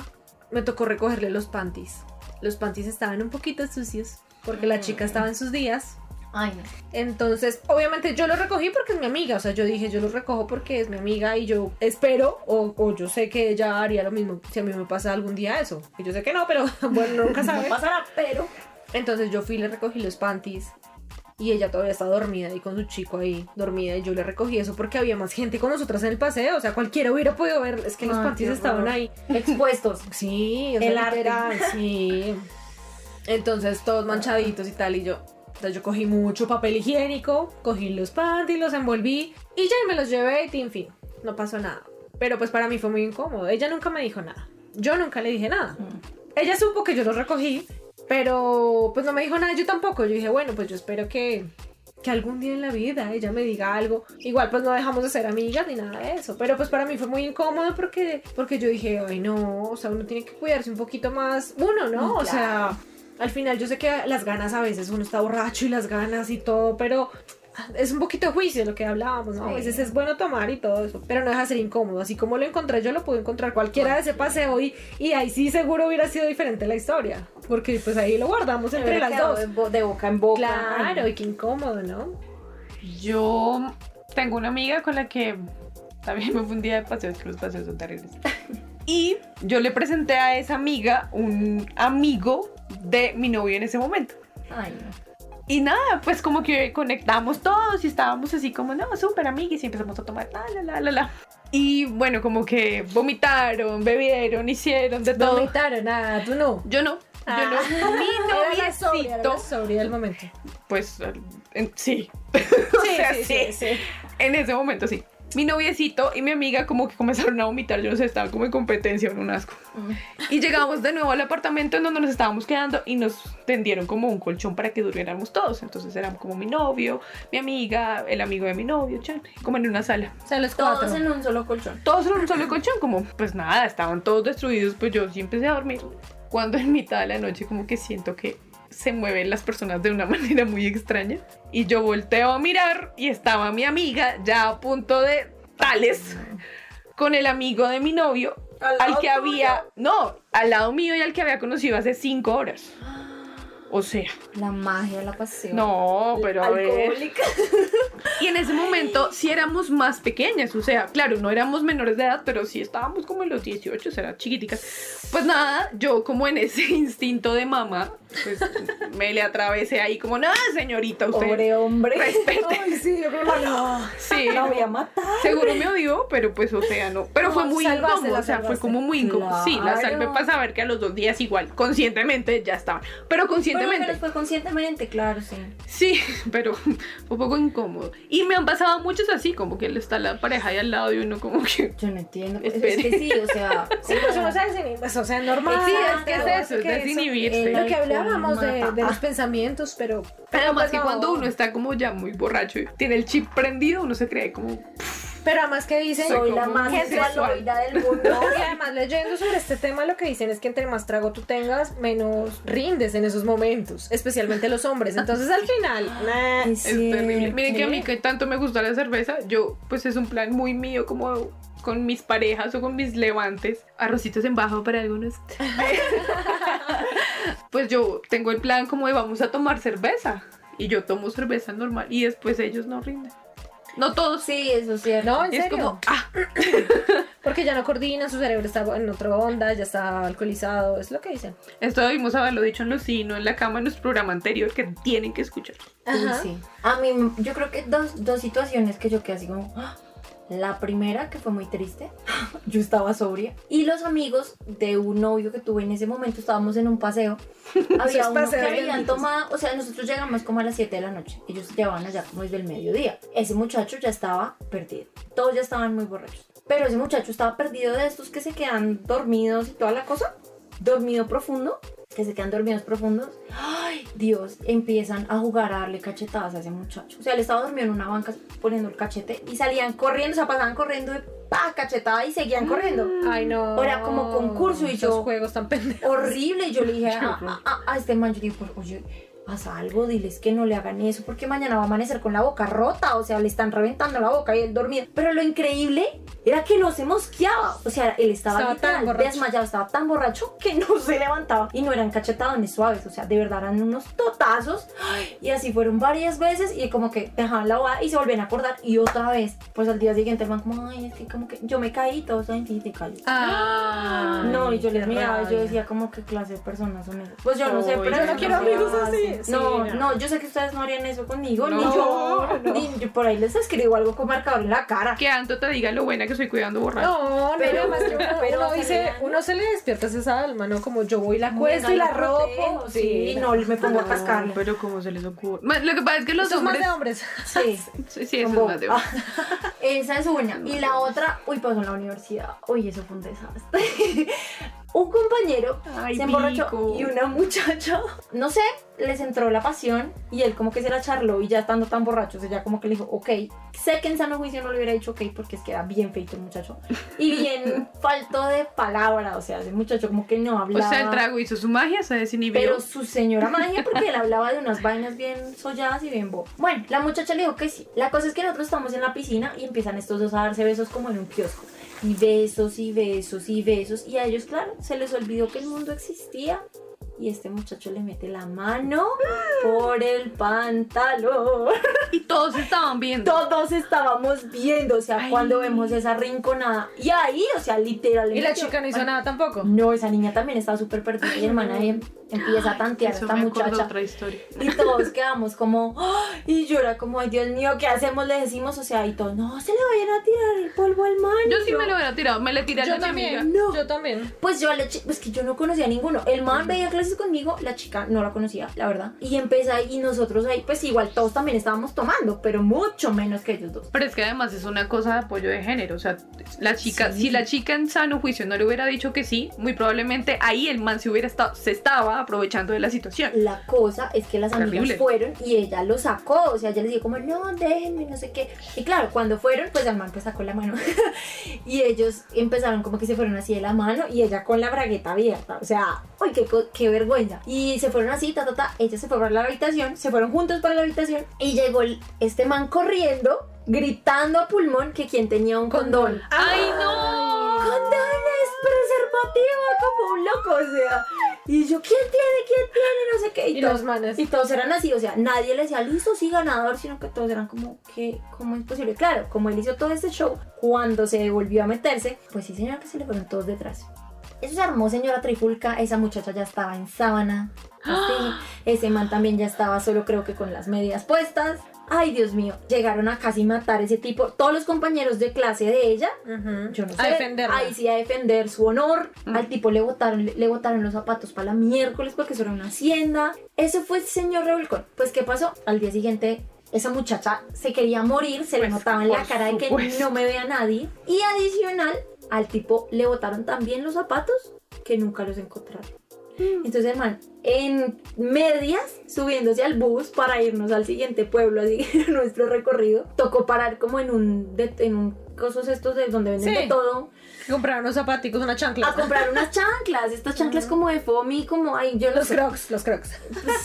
me tocó recogerle los panties. Los panties estaban un poquito sucios porque la chica estaba en sus días. Ay, no. Entonces, obviamente yo los recogí porque es mi amiga. O sea, yo dije, yo los recojo porque es mi amiga y yo espero o, o yo sé que ella haría lo mismo si a mí me pasa algún día eso. Y yo sé que no, pero <laughs> bueno, nunca No sabe. pasará, pero... Entonces yo fui y le recogí los panties. Y ella todavía está dormida y con su chico ahí dormida. Y yo le recogí eso porque había más gente con nosotras en el paseo. O sea, cualquiera hubiera podido ver. Es que los panties estaban ahí. <laughs> Expuestos. Sí, o sea, El arte. sí. <laughs> Entonces todos manchaditos y tal. Y yo, entonces yo cogí mucho papel higiénico, cogí los panties, los envolví y ya me los llevé y en fin, no pasó nada. Pero pues para mí fue muy incómodo. Ella nunca me dijo nada. Yo nunca le dije nada. Ella supo que yo los recogí, pero pues no me dijo nada, yo tampoco. Yo dije, bueno, pues yo espero que, que algún día en la vida ella me diga algo. Igual pues no dejamos de ser amigas ni nada de eso. Pero pues para mí fue muy incómodo porque, porque yo dije, ay no, o sea, uno tiene que cuidarse un poquito más. Uno, ¿no? O sea, al final yo sé que las ganas a veces uno está borracho y las ganas y todo, pero es un poquito de juicio lo que hablábamos, ¿no? A veces es bueno tomar y todo eso, pero no deja de ser incómodo. Así como lo encontré yo, lo pude encontrar cualquiera de ese paseo y, y ahí sí seguro hubiera sido diferente la historia, porque pues ahí lo guardamos entre las dos. De, bo- de boca en boca. Claro, y qué incómodo, ¿no? Yo tengo una amiga con la que también me fue un día de paseo, es que los paseos son terribles. <laughs> Y yo le presenté a esa amiga un amigo de mi novio en ese momento. Ay, no. Y nada, pues como que conectamos todos y estábamos así como, no, súper amiguis y empezamos a tomar, la, la, la, la, la. Y bueno, como que vomitaron, bebieron, hicieron de todo. Vomitaron, nada, tú no. Yo no, yo no. Mi sobria, era noviecito, del momento. pues en- sí. <laughs> o Sí, sea, sí, sí, sí, sí. En ese momento sí. Mi noviecito y mi amiga como que comenzaron a vomitar, yo no sé, estaban como en competencia, en un asco. Y llegamos de nuevo al apartamento en donde nos estábamos quedando y nos tendieron como un colchón para que durmiéramos todos. Entonces éramos como mi novio, mi amiga, el amigo de mi novio, chan, como en una sala. O sea, los cuatro. Todos en un solo colchón. Todos en un solo colchón, como pues nada, estaban todos destruidos, pues yo sí empecé a dormir. Cuando en mitad de la noche como que siento que se mueven las personas de una <laughs> manera muy extraña y yo volteo a mirar y estaba mi amiga ya a punto de tales con el amigo de mi novio ¿Al que tuyo? había, no, al lado mío y al que había conocido hace cinco horas. O sea, La magia la pasión. no, pero a ver. Alcohólica. <laughs> Y en ese momento sí éramos más pequeñas, o sea, claro, no éramos menores de edad, pero sí estábamos como en los 18, o sea, chiquiticas. Pues nada, yo como en ese <laughs> instinto de mamá, pues me le atravesé ahí como, no, señorita, usted Pobre hombre. respete. Ay, sí, yo creo que no. Sí, La voy a matar. seguro me odió, pero pues, o sea, no. Pero No, fue muy incómodo, o sea, fue como muy incómodo. Sí, la salvé para saber que a los dos días igual, conscientemente ya estaban. Pero Pero conscientemente. fue conscientemente, claro, sí. Sí, <laughs> pero fue un poco incómodo. Y me han pasado muchos así, como que está la pareja ahí al lado y uno como que... Yo no entiendo. Es, Espere. es que sí, o sea. Sí, pues uno se desinhibe, pues, o sea, normal. Sí, es que pero es eso, es desinhibirse. Lo que hablábamos de, los pensamientos, pero... pero Además pues que no. cuando uno está como ya muy borracho y tiene el chip prendido, uno se cree como... Pero además que dicen... Soy la más sexualoida del mundo. <laughs> Y además leyendo sobre este tema lo que dicen es que entre más trago tú tengas, menos rindes en esos momentos, especialmente los hombres. Entonces al final, <laughs> nah. Es Es terrible. Miren que a mí que tanto me gusta la cerveza, yo pues es un plan muy mío como con mis parejas o con mis levantes, arrocitos en bajo para algunos. <laughs> pues yo tengo el plan como de vamos a tomar cerveza y yo tomo cerveza normal y después ellos no rinden. No todos. Sí, eso es cierto. No, en es serio. como, ah, <coughs> Porque ya no coordina, su cerebro está en otra onda, ya está alcoholizado, es lo que dicen. esto debimos haberlo dicho en los sí, no en la cama en nuestro programa anterior que tienen que escuchar. Ajá. sí. A mí, yo creo que dos, dos situaciones que yo quedé así como. ¡ah! La primera, que fue muy triste, <laughs> yo estaba sobria. Y los amigos de un novio que tuve en ese momento, estábamos en un paseo. <laughs> Había Esos uno que habían tomado, o sea, nosotros llegamos como a las 7 de la noche. Ellos llevaban allá como desde el mediodía. Ese muchacho ya estaba perdido. Todos ya estaban muy borrachos. Pero ese muchacho estaba perdido de estos que se quedan dormidos y toda la cosa. Dormido profundo. Que se quedan dormidos profundos. Ay, Dios, empiezan a jugar a darle cachetadas a ese muchacho. O sea, él estaba dormido en una banca poniendo el cachete y salían corriendo, o sea, pasaban corriendo de pa, cachetada y seguían corriendo. Ay, no. Era como concurso y Esos yo- juegos tan pendejos. Horrible. Y yo le dije <laughs> a, horror. a- a- a este man, yo pues, oye, pasa algo, diles que no le hagan eso porque mañana va a amanecer con la boca rota, o sea, le están reventando la boca y él dormido. Pero lo increíble era que no se mosqueaba, o sea, él estaba, Estaba tan literal borracho. desmayado, estaba tan borracho que no <laughs> se levantaba y no eran cachetadones suaves, o sea, de verdad eran unos totazos y así fueron varias veces y como que dejaban la boda y se volvían a acordar y otra vez, pues al día siguiente el man como, ay, es que como que yo me caí, todos en ti te caí. No, y yo les miraba y yo rabia. decía como qué clase de personas son esas. Pues yo no sé, pero yo no quiero amigos hace. Sí, No, no. no, yo sé que ustedes no harían eso conmigo, ni yo, no. ni yo por ahí les escribo algo con marcador en la cara. Que Anto te diga lo buena que estoy cuidando borracho. No, no, Pero- además que uno, pero uno se dice, le- uno se le despierta esa alma, ¿no? Como yo voy y la cuesto y la ropo. sí, no, me pongo a cascarle. Pero como se les ocurre. Lo que pasa es que los Eso es más hombres... de hombres. Sí. <laughs> Sí, sí, eso es más de hombres. <laughs> Esa es una. Y la otra, uy, pasó en la universidad. Uy, eso fue un desastre. Un compañero Ay, se emborrachó pico. y una muchacha, no sé, les entró la pasión y él como que se la charló y ya estando tan borracho, o sea, ya como que le dijo, ok. Sé que en sano juicio no le hubiera dicho ok porque es que era bien feito el muchacho y bien <laughs> falto de palabra, o sea, ese muchacho como que no O hablaba. sea, el trago hizo su magia, se desinhibió. Pero su señora magia, porque él hablaba de unas vainas bien solladas y bien bo. Bueno, la muchacha le dijo que sí. La cosa es que nosotros estamos en la piscina y empiezan estos dos a darse besos como en un kiosco. Y besos y besos y besos. Y a ellos, claro, se les olvidó que el mundo existía. Y este muchacho le mete la mano por el pantalón. <laughs> Y todos estaban viendo. Todos estábamos viendo, o sea, Ay. cuando vemos esa rinconada. Y ahí, o sea, literal. le Y la chica no hizo Ay, nada tampoco. no, esa niña también estaba súper perdida y hermana de empieza a tantear a Eso esta muchacha. otra historia. Y <laughs> todos quedamos como, "Ah", y yo era como, ay Dios mío, ¿qué hacemos? Le decimos, o sea, y todos, no se le vayan a tirar el polvo al man. Yo sí me lo hubiera tirado, me le tiré a Yo la también. No. Yo también. Pues yo a la chica, pues que yo no conocía a ninguno. El man veía clases conmigo, la chica no la conocía, la verdad. Y empecé ahí, y nosotros ahí, pues igual todos también estábamos tomando, pero mucho menos que ellos dos. Pero es que además es una cosa de apoyo de género. O sea, la chica, Sí. si la chica en sano juicio no le hubiera dicho que sí, muy probablemente ahí el man se hubiera estado, se estaba aprovechando de la situación. La cosa es que las amigas fueron y ella lo sacó, o sea, ella les dijo como, no, déjenme, no sé qué. Y claro, cuando fueron, pues el man pues sacó la mano. <laughs> y ellos empezaron como que se fueron así de la mano y ella con la bragueta abierta. O sea, uy, qué, qué vergüenza. Y se fueron así, ta, ta, ta. Ella se fue para la habitación, se fueron juntos para la habitación y llegó este man corriendo, gritando a pulmón que quien tenía un condón. ¡Ay, no! condones, preservativa, como un loco, o sea. Y yo, ¿quién tiene? ¿Quién tiene? No sé qué. Y todos- los manes. Y todos eran así, o sea, nadie le decía, listo, sí, ganador, sino que todos eran como, ¿qué? ¿Cómo es posible? Claro, como él hizo todo este show, cuando se volvió a meterse, pues sí, señora, que se le fueron todos detrás. Eso se armó, señora Trifulca, esa muchacha ya estaba en sábana. Este, ese man también ya estaba solo creo que con las medias puestas. Ay, Dios mío, llegaron a casi matar ese tipo. Todos los compañeros de clase de ella Ujú. yo no sé. A defenderla. Ahí sí a defender su honor. Al tipo le botaron, le botaron los zapatos para la miércoles porque eso era una hacienda. Ese fue el señor Revolcón. Pues, ¿qué pasó? Al día siguiente, esa muchacha se quería morir, se le Pues, notaba en la cara de que supuesto. no me vea nadie. Y adicional, al tipo le botaron también los zapatos que nunca los encontraron. Mm. Entonces, hermano, en medias, subiéndose al bus para irnos al siguiente pueblo, así <laughs> nuestro recorrido, tocó parar como en un, de- en un cosos estos de donde venden Sí. de todo, Compraron unos zapaticos, una chancla. a comprar unas chanclas, estas chanclas como de foamy, como ay, yo no Los sé. crocs, los crocs.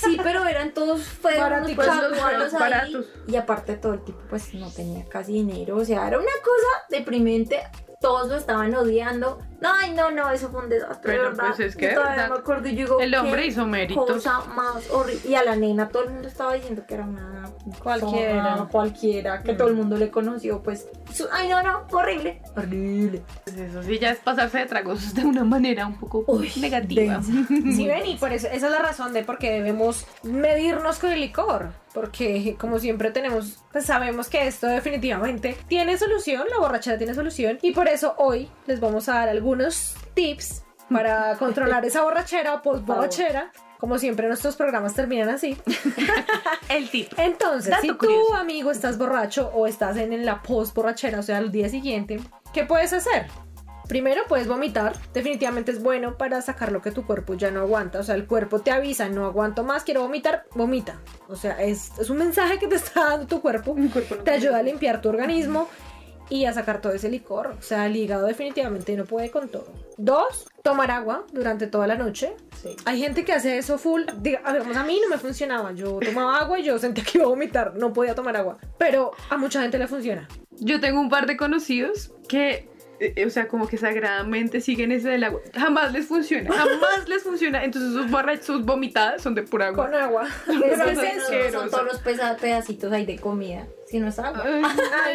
Sí, pero eran todos feos, los ahí. baratos. Y aparte todo el tipo pues no tenía casi dinero, o sea, era una cosa deprimente. Todos lo estaban odiando. No, ay, no, no, eso fue un desastre, Pero, ¿verdad? pues, es que Yo todavía verdad, me acuerdo y yo digo, El hombre ¿qué hizo méritos. cosa más horrible. Y a la nena todo el mundo estaba diciendo que era una Cualquiera. zorra, cualquiera, que todo el mundo le conoció, pues. su- Ay, no, no, horrible. Horrible. Pues eso sí ya es pasarse de tragos de una manera un poco Uy, negativa. Sí, ven, y por eso, esa es la razón de por qué debemos medirnos con el licor. Porque, como siempre, tenemos, pues sabemos que esto definitivamente tiene solución, la borrachera tiene solución. Y por eso hoy les vamos a dar algunos tips para <laughs> controlar esa borrachera o post borrachera. Como siempre, nuestros programas terminan así. <laughs> El tip. Entonces, Dato si tú, curioso. amigo, estás borracho o estás en, la post borrachera, o sea, al día siguiente, ¿qué puedes hacer? Primero puedes vomitar, definitivamente es bueno para sacar lo que tu cuerpo ya no aguanta, o sea, el cuerpo te avisa, no aguanto más, quiero vomitar, vomita. O sea, es, es un mensaje que te está dando tu cuerpo, te ayuda a limpiar tu organismo y a sacar todo ese licor, o sea, el hígado definitivamente no puede con todo. Dos, tomar agua durante toda la noche. Hay gente que hace eso full. Diga, digamos, a mí no me funcionaba. Yo tomaba agua y yo sentía que iba a vomitar. No podía tomar agua. Pero a mucha gente le funciona. Yo tengo un par de conocidos que, eh, o sea, como que sagradamente siguen ese del agua. Jamás les funciona, jamás les funciona. Entonces sus, borra- sus vomitadas son de pura agua. Con agua. Pero Pero es es eso, asqueroso. son todos los pedacitos ahí de comida. Si no es agua. Ay.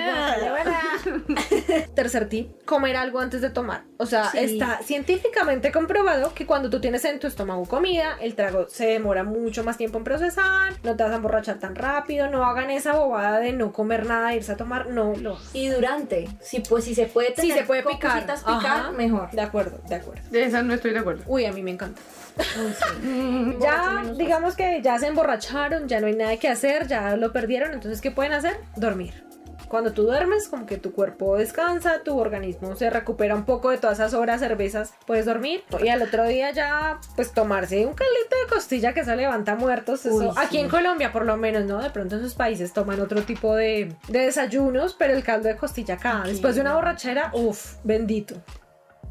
<laughs> <laughs> Tercer tip, comer algo antes de tomar. O sea, Sí. está científicamente comprobado que cuando tú tienes en tu estómago comida, el trago se demora mucho más tiempo en procesar, no te vas a emborrachar tan rápido, no hagan esa bobada de no comer nada, e irse a tomar, no lo Y durante, si pues si se puede tener se puede picar. cositas picar, Ajá. mejor. De acuerdo, de acuerdo. De esa no estoy de acuerdo. Uy, a mí me encanta. Sí. <laughs> Ya, digamos que ya se emborracharon, ya no hay nada que hacer, ya lo perdieron, entonces ¿qué pueden hacer? Dormir. Cuando tú duermes, como que tu cuerpo descansa, tu organismo se recupera un poco de todas esas horas cervezas, puedes dormir y al otro día ya, pues tomarse un caldito de costilla que se levanta muertos. Eso, Uy, Aquí en Colombia, por lo menos, ¿no? De pronto en sus países toman otro tipo de, de desayunos, pero el caldo de costilla acá, después de una borrachera, uff, bendito.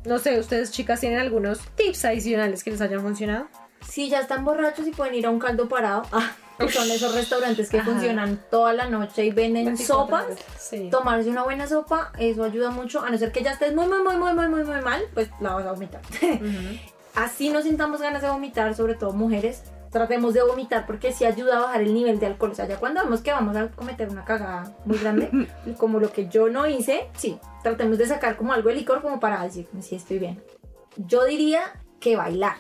No sé, ustedes chicas tienen algunos tips adicionales que les hayan funcionado. Si ya están borrachos y pueden ir a un caldo parado, ah, que son esos restaurantes que Ajá. funcionan toda la noche y venden 24 sopas. Sí. Tomarse una buena sopa, eso ayuda mucho. A no ser que ya estés muy, muy, muy, muy, muy, muy, muy mal, pues la vas a vomitar. <laughs> Así no sintamos ganas de vomitar, sobre todo mujeres. Tratemos de vomitar porque sí ayuda a bajar el nivel de alcohol. O sea, ya cuando vemos que vamos a cometer una cagada muy grande, <laughs> como lo que yo no hice, sí, tratemos de sacar como algo de licor como para decir, sí, estoy bien. Yo diría que bailar.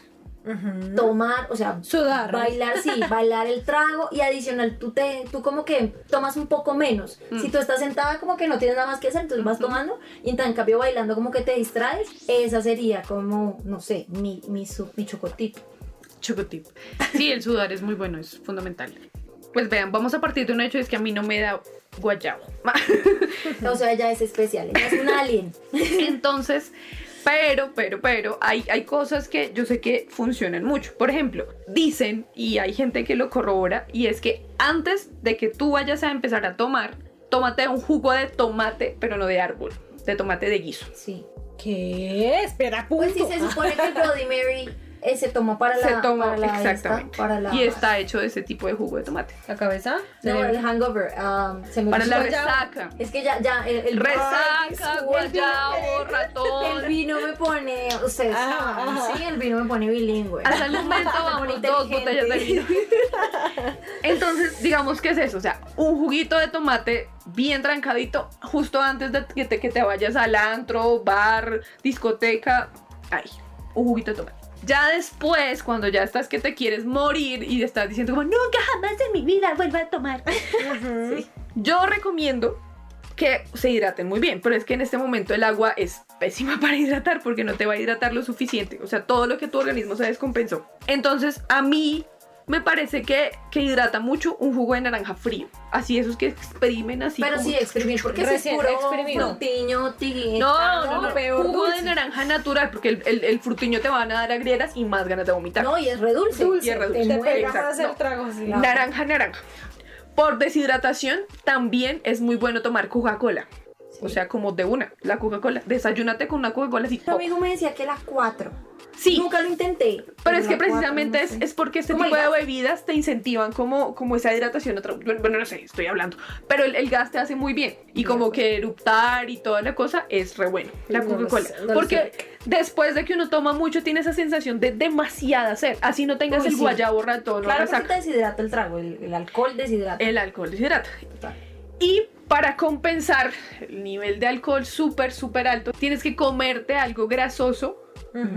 Tomar, o sea, Sudar. bailar, sí, <laughs> bailar el trago y adicional tú te, tú como que tomas un poco menos. Si tú estás sentada como que no tienes nada más que hacer, entonces vas tomando y en tan cambio bailando como que te distraes, esa sería como, no sé, mi, mi, mi chocotip. Chocotip. Sí, el sudar es muy bueno, es fundamental. Pues vean, vamos a partir de un hecho, es que a mí no me da guayabo. <laughs> O sea, ella es especial, ella es un alien. Entonces, pero, pero, pero, hay, hay cosas que yo sé que funcionan mucho. Por ejemplo, dicen, y hay gente que lo corrobora, y es que antes de que tú vayas a empezar a tomar, tómate un jugo de tomate, pero no de árbol, de tomate de guiso. Sí. ¿Qué? Espera, punto. Pues sí, se supone que el Bloody Mary eh, se toma para la... Se toma para la esta, exactamente. para la, Y está hecho de ese tipo de jugo de tomate. ¿La cabeza? No, Cerebro. el hangover. um, se me Para la resaca. Es que ya, ya, el, el Resaca, el guayabo, vino- ratón. El vino me pone, ustedes saben, ajá. sí, el vino me pone bilingüe. Hasta el momento <laughs> vamos dos botellas de vino. <laughs> Entonces, digamos que es eso, o sea, un juguito de tomate bien trancadito justo antes de que te, que te vayas al antro, bar, discoteca, ahí, un juguito de tomate. Ya después, cuando ya estás que te quieres morir y estás diciendo como, nunca jamás en mi vida vuelvo a tomar. <laughs> Sí. Yo recomiendo que se hidraten muy bien, pero es que en este momento el agua es pésima <laughs> para hidratar porque no te va a hidratar lo suficiente, o sea, todo lo que tu organismo se descompensó. Entonces, a mí me parece que, que hidrata mucho un jugo de naranja frío, así esos que exprimen así. Pero como- sí, exprimir, porque es puro exprimido. frutiño, tigre. No, no, no, peor jugo dulce. de naranja natural, porque el, el, el frutiño te van a dar agrieras y más ganas de vomitar. No, y es redulce. Dulce, Y es redulce. te pega más Exacto. el trago así. No. Naranja, naranja. Por deshidratación, también es muy bueno tomar Coca-Cola. O sea, como de una, la Coca-Cola. Desayúnate con una Coca-Cola así. Un amigo me decía que las cuatro. Sí, Nunca lo intenté. pero es que la cuatro, precisamente no es, sé. es porque este tipo de bebidas te incentivan como, como esa hidratación. Otra, bueno, no sé, estoy hablando. Pero el, el gas te hace muy bien. Y como que eruptar y toda la cosa es re bueno, la No Coca-Cola. no porque después de que uno toma mucho, tiene esa sensación de demasiada sed. Así no tengas Uy, el sí. guayabo ratón Claro, porque te deshidrata el trago, el, el alcohol deshidrata. El alcohol deshidrata. Total. Y para compensar el nivel de alcohol súper, súper alto, tienes que comerte algo grasoso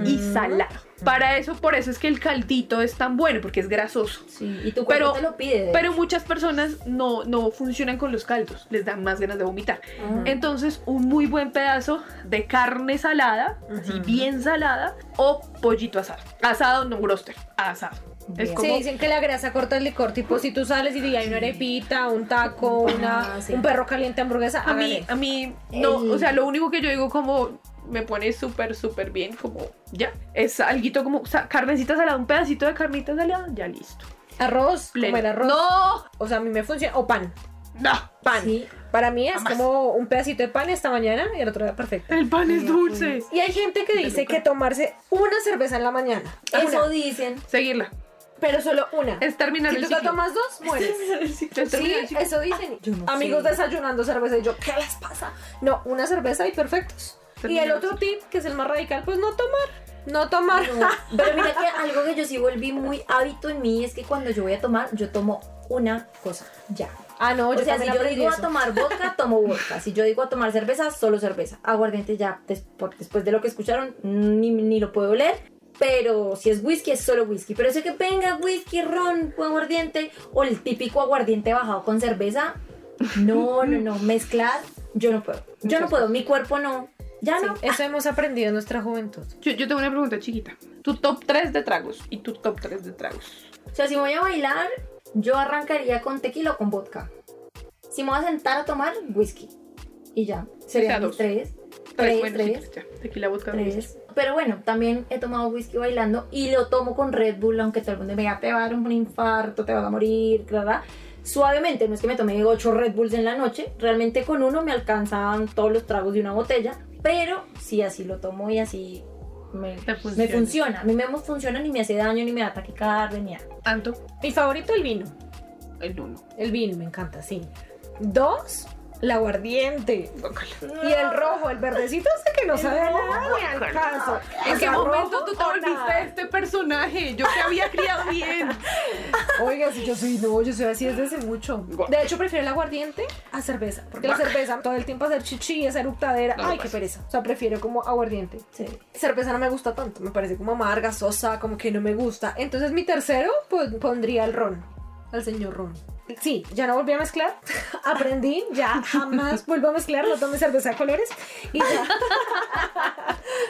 y salado. Para eso, por eso es que el caldito es tan bueno, porque es grasoso. Sí, y tu cuerpo Pero- te lo pide. de Pero muchas personas no, no funcionan con los caldos, les dan más ganas de vomitar. Entonces, un muy buen pedazo de carne salada, así bien salada, o pollito asado. Asado, no broster, asado. Es como Sí, dicen que la grasa corta el licor, tipo si tú sales y hay una arepita, un taco, una, Ah, sí. un perro caliente hamburguesa, A mí, a mí, no, El- o sea, lo único que yo digo como me pone súper, súper bien, como ya, es alguito como sa- carnecita salada, un pedacito de carnita salada, ya listo. Arroz, Pleno. comer arroz. No, O sea, a mí me funciona. O pan. no, Pan. Sí. Para mí es Jamás. como un pedacito de pan esta mañana y el otro día perfecto. el pan es dulce. Y hay gente que dice que tomarse una cerveza en la mañana. Eso Una, dicen. Seguirla, pero solo una. es terminar si el tú te ciclo. tomas dos, mueres. Es Sí, terminar el ciclo. eso dicen. No Amigos sé. desayunando cerveza y yo, ¿qué les pasa? No, una cerveza y perfectos. Y Termina el el otro tip, que es el más radical, pues no tomar. No tomar. No, <laughs> pero mira que algo que yo sí volví muy hábito en mí es que cuando yo voy a tomar, yo tomo una cosa, ya. Ah, no, O yo sea, si yo digo a eso. tomar vodka, <laughs> tomo vodka. Si yo digo a tomar cerveza, solo cerveza. Aguardiente ya, des- por- después de lo que escucharon, ni, ni lo puedo oler. Pero si es whisky, es solo whisky. Pero eso que venga whisky, ron, o aguardiente, o el típico aguardiente bajado con cerveza, no, no, no. <laughs> Mezclar, yo no puedo. Yo no puedo, mi cuerpo no. Ya no. Eso hemos aprendido en nuestra juventud. Yo, yo tengo una pregunta chiquita. Tu top 3 de tragos y tu top 3 de tragos. O sea, si me voy a bailar, yo arrancaría con tequila o con vodka. Si me voy a sentar a tomar, whisky. Y ya. Serían sea, mis dos. Tres. Tres, Tres, bueno, sí, ya. Tequila, vodka. Tres. Pero bueno, también he tomado whisky bailando y lo tomo con Red Bull, aunque todo el mundo me diga, te va a dar un infarto, te vas a morir, ¿verdad? Suavemente, no es que me tomé 8 Red Bulls en la noche, realmente con uno me alcanzaban todos los tragos de una botella, pero sí, así lo tomo y así me, Te me funciona. funciona. A mí me funciona ni me hace daño, ni me da taquicardia, ni nada. Anto, Mi favorito, el vino. el uno. El vino, me encanta, sí. Dos, el aguardiente. Y el rojo, el verdecito, sé que no sabe nada ni al caso. ¿En O qué momento tú te volviste nada. este personaje? Yo te había criado bien. <laughs> Oiga, si yo soy, no, yo soy así desde hace mucho. De hecho, prefiero el aguardiente a cerveza. Porque la cerveza, todo el tiempo hacer chichi, esa eructadera. No, Ay, qué pereza. O sea, prefiero como aguardiente. Sí. Cerveza no me gusta tanto. Me parece como amarga, sosa, como que no me gusta. Entonces, mi tercero, pues pondría el ron. Al señor ron. Sí, ya no volví a mezclar. <laughs> Aprendí, ya jamás vuelvo a mezclar. No tome cerveza de colores. Y ya.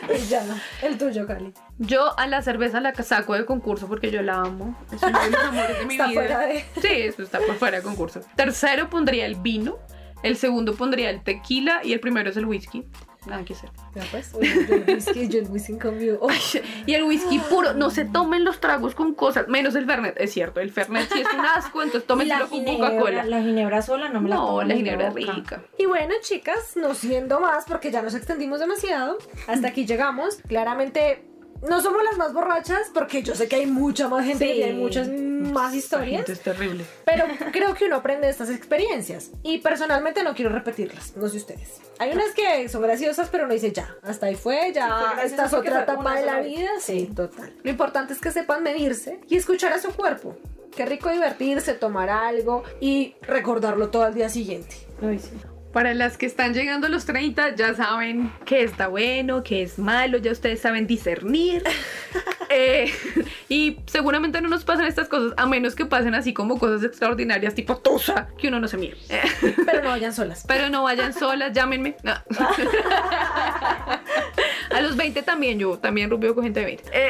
<laughs> y ya. El tuyo, Cali. Yo a la cerveza la saco de concurso porque yo la amo. Es uno de los amores de mi Está vida. fuera de- Sí, eso está por fuera de concurso. Tercero pondría el vino. El segundo pondría el tequila. Y el primero es el whisky. Nada que hacer. Ya pues, yo el whisky, yo el whisky en cambio. <laughs> oh, Y el whisky puro. No se tomen los tragos con cosas. Menos el Fernet. Es cierto. El Fernet sí es un asco. Entonces <laughs> tómenselo con Coca-Cola. la ginebra sola no me la No, tomo la ni ginebra es rica. Y bueno, chicas, no siendo más, porque ya nos extendimos demasiado, hasta aquí llegamos. Claramente no somos las más borrachas, porque yo sé que hay mucha más gente Sí. y hay muchas más historias, es terrible. pero creo que uno aprende de estas experiencias. Y personalmente no quiero repetirlas, no sé ustedes. Hay unas que son graciosas, pero uno dice ya, hasta ahí fue, Sí, ya, gracioso esta es otra etapa de la vida. Sí, total. Lo importante es que sepan medirse y escuchar a su cuerpo. Qué rico divertirse, tomar algo y recordarlo todo al día siguiente. Uy, sí. Para las que están llegando a los 30, ya saben qué está bueno, qué es malo, ya ustedes saben discernir. <laughs> Eh, y seguramente no nos pasan estas cosas, a menos que pasen así como cosas extraordinarias, tipo Tusa, que uno no se mire. <laughs> Pero no vayan solas. pero no vayan solas, llámenme. No. <laughs> A los 20 también, yo también rubio con gente de 20. Eh,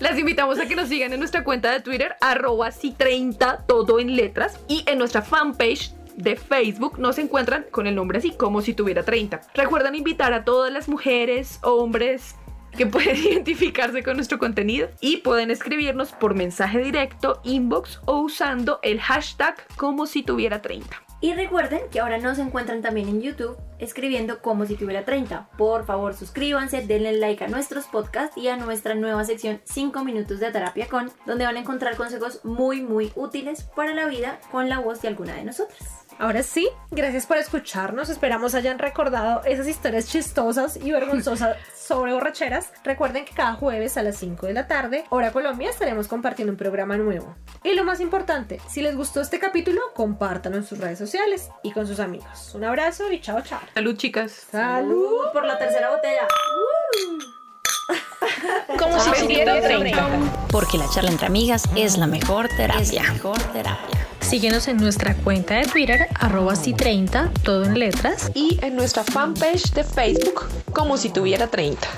las invitamos a que nos sigan en nuestra cuenta de Twitter, arroba si30, todo en letras, y en nuestra fanpage de Facebook nos encuentran con el nombre así, como si tuviera 30. Recuerden invitar a todas las mujeres, hombres que pueden <laughs> identificarse con nuestro contenido y pueden escribirnos por mensaje directo, inbox o usando el hashtag como si tuviera 30. Y recuerden que ahora nos encuentran también en YouTube escribiendo como si tuviera 30. Por favor, suscríbanse, denle like a nuestros podcasts y a nuestra nueva sección 5 minutos de terapia con, donde van a encontrar consejos muy muy útiles para la vida con la voz de alguna de nosotras. Ahora sí, gracias por escucharnos. Esperamos hayan recordado esas historias chistosas y vergonzosas <laughs> sobre borracheras. Recuerden que cada jueves a las 5 de la tarde, hora Colombia, estaremos compartiendo un programa nuevo. Y lo más importante, si les gustó este capítulo, compártanlo en sus redes sociales y con sus amigos. Un abrazo y chao, chao. Salud chicas. Salud. Por la tercera botella. Como si tuviera 30. 30. Porque la charla entre amigas es la mejor terapia. Es la mejor terapia. Síguenos en nuestra cuenta de Twitter, arroba si30, todo en letras. Y en nuestra fanpage de Facebook, como si tuviera 30.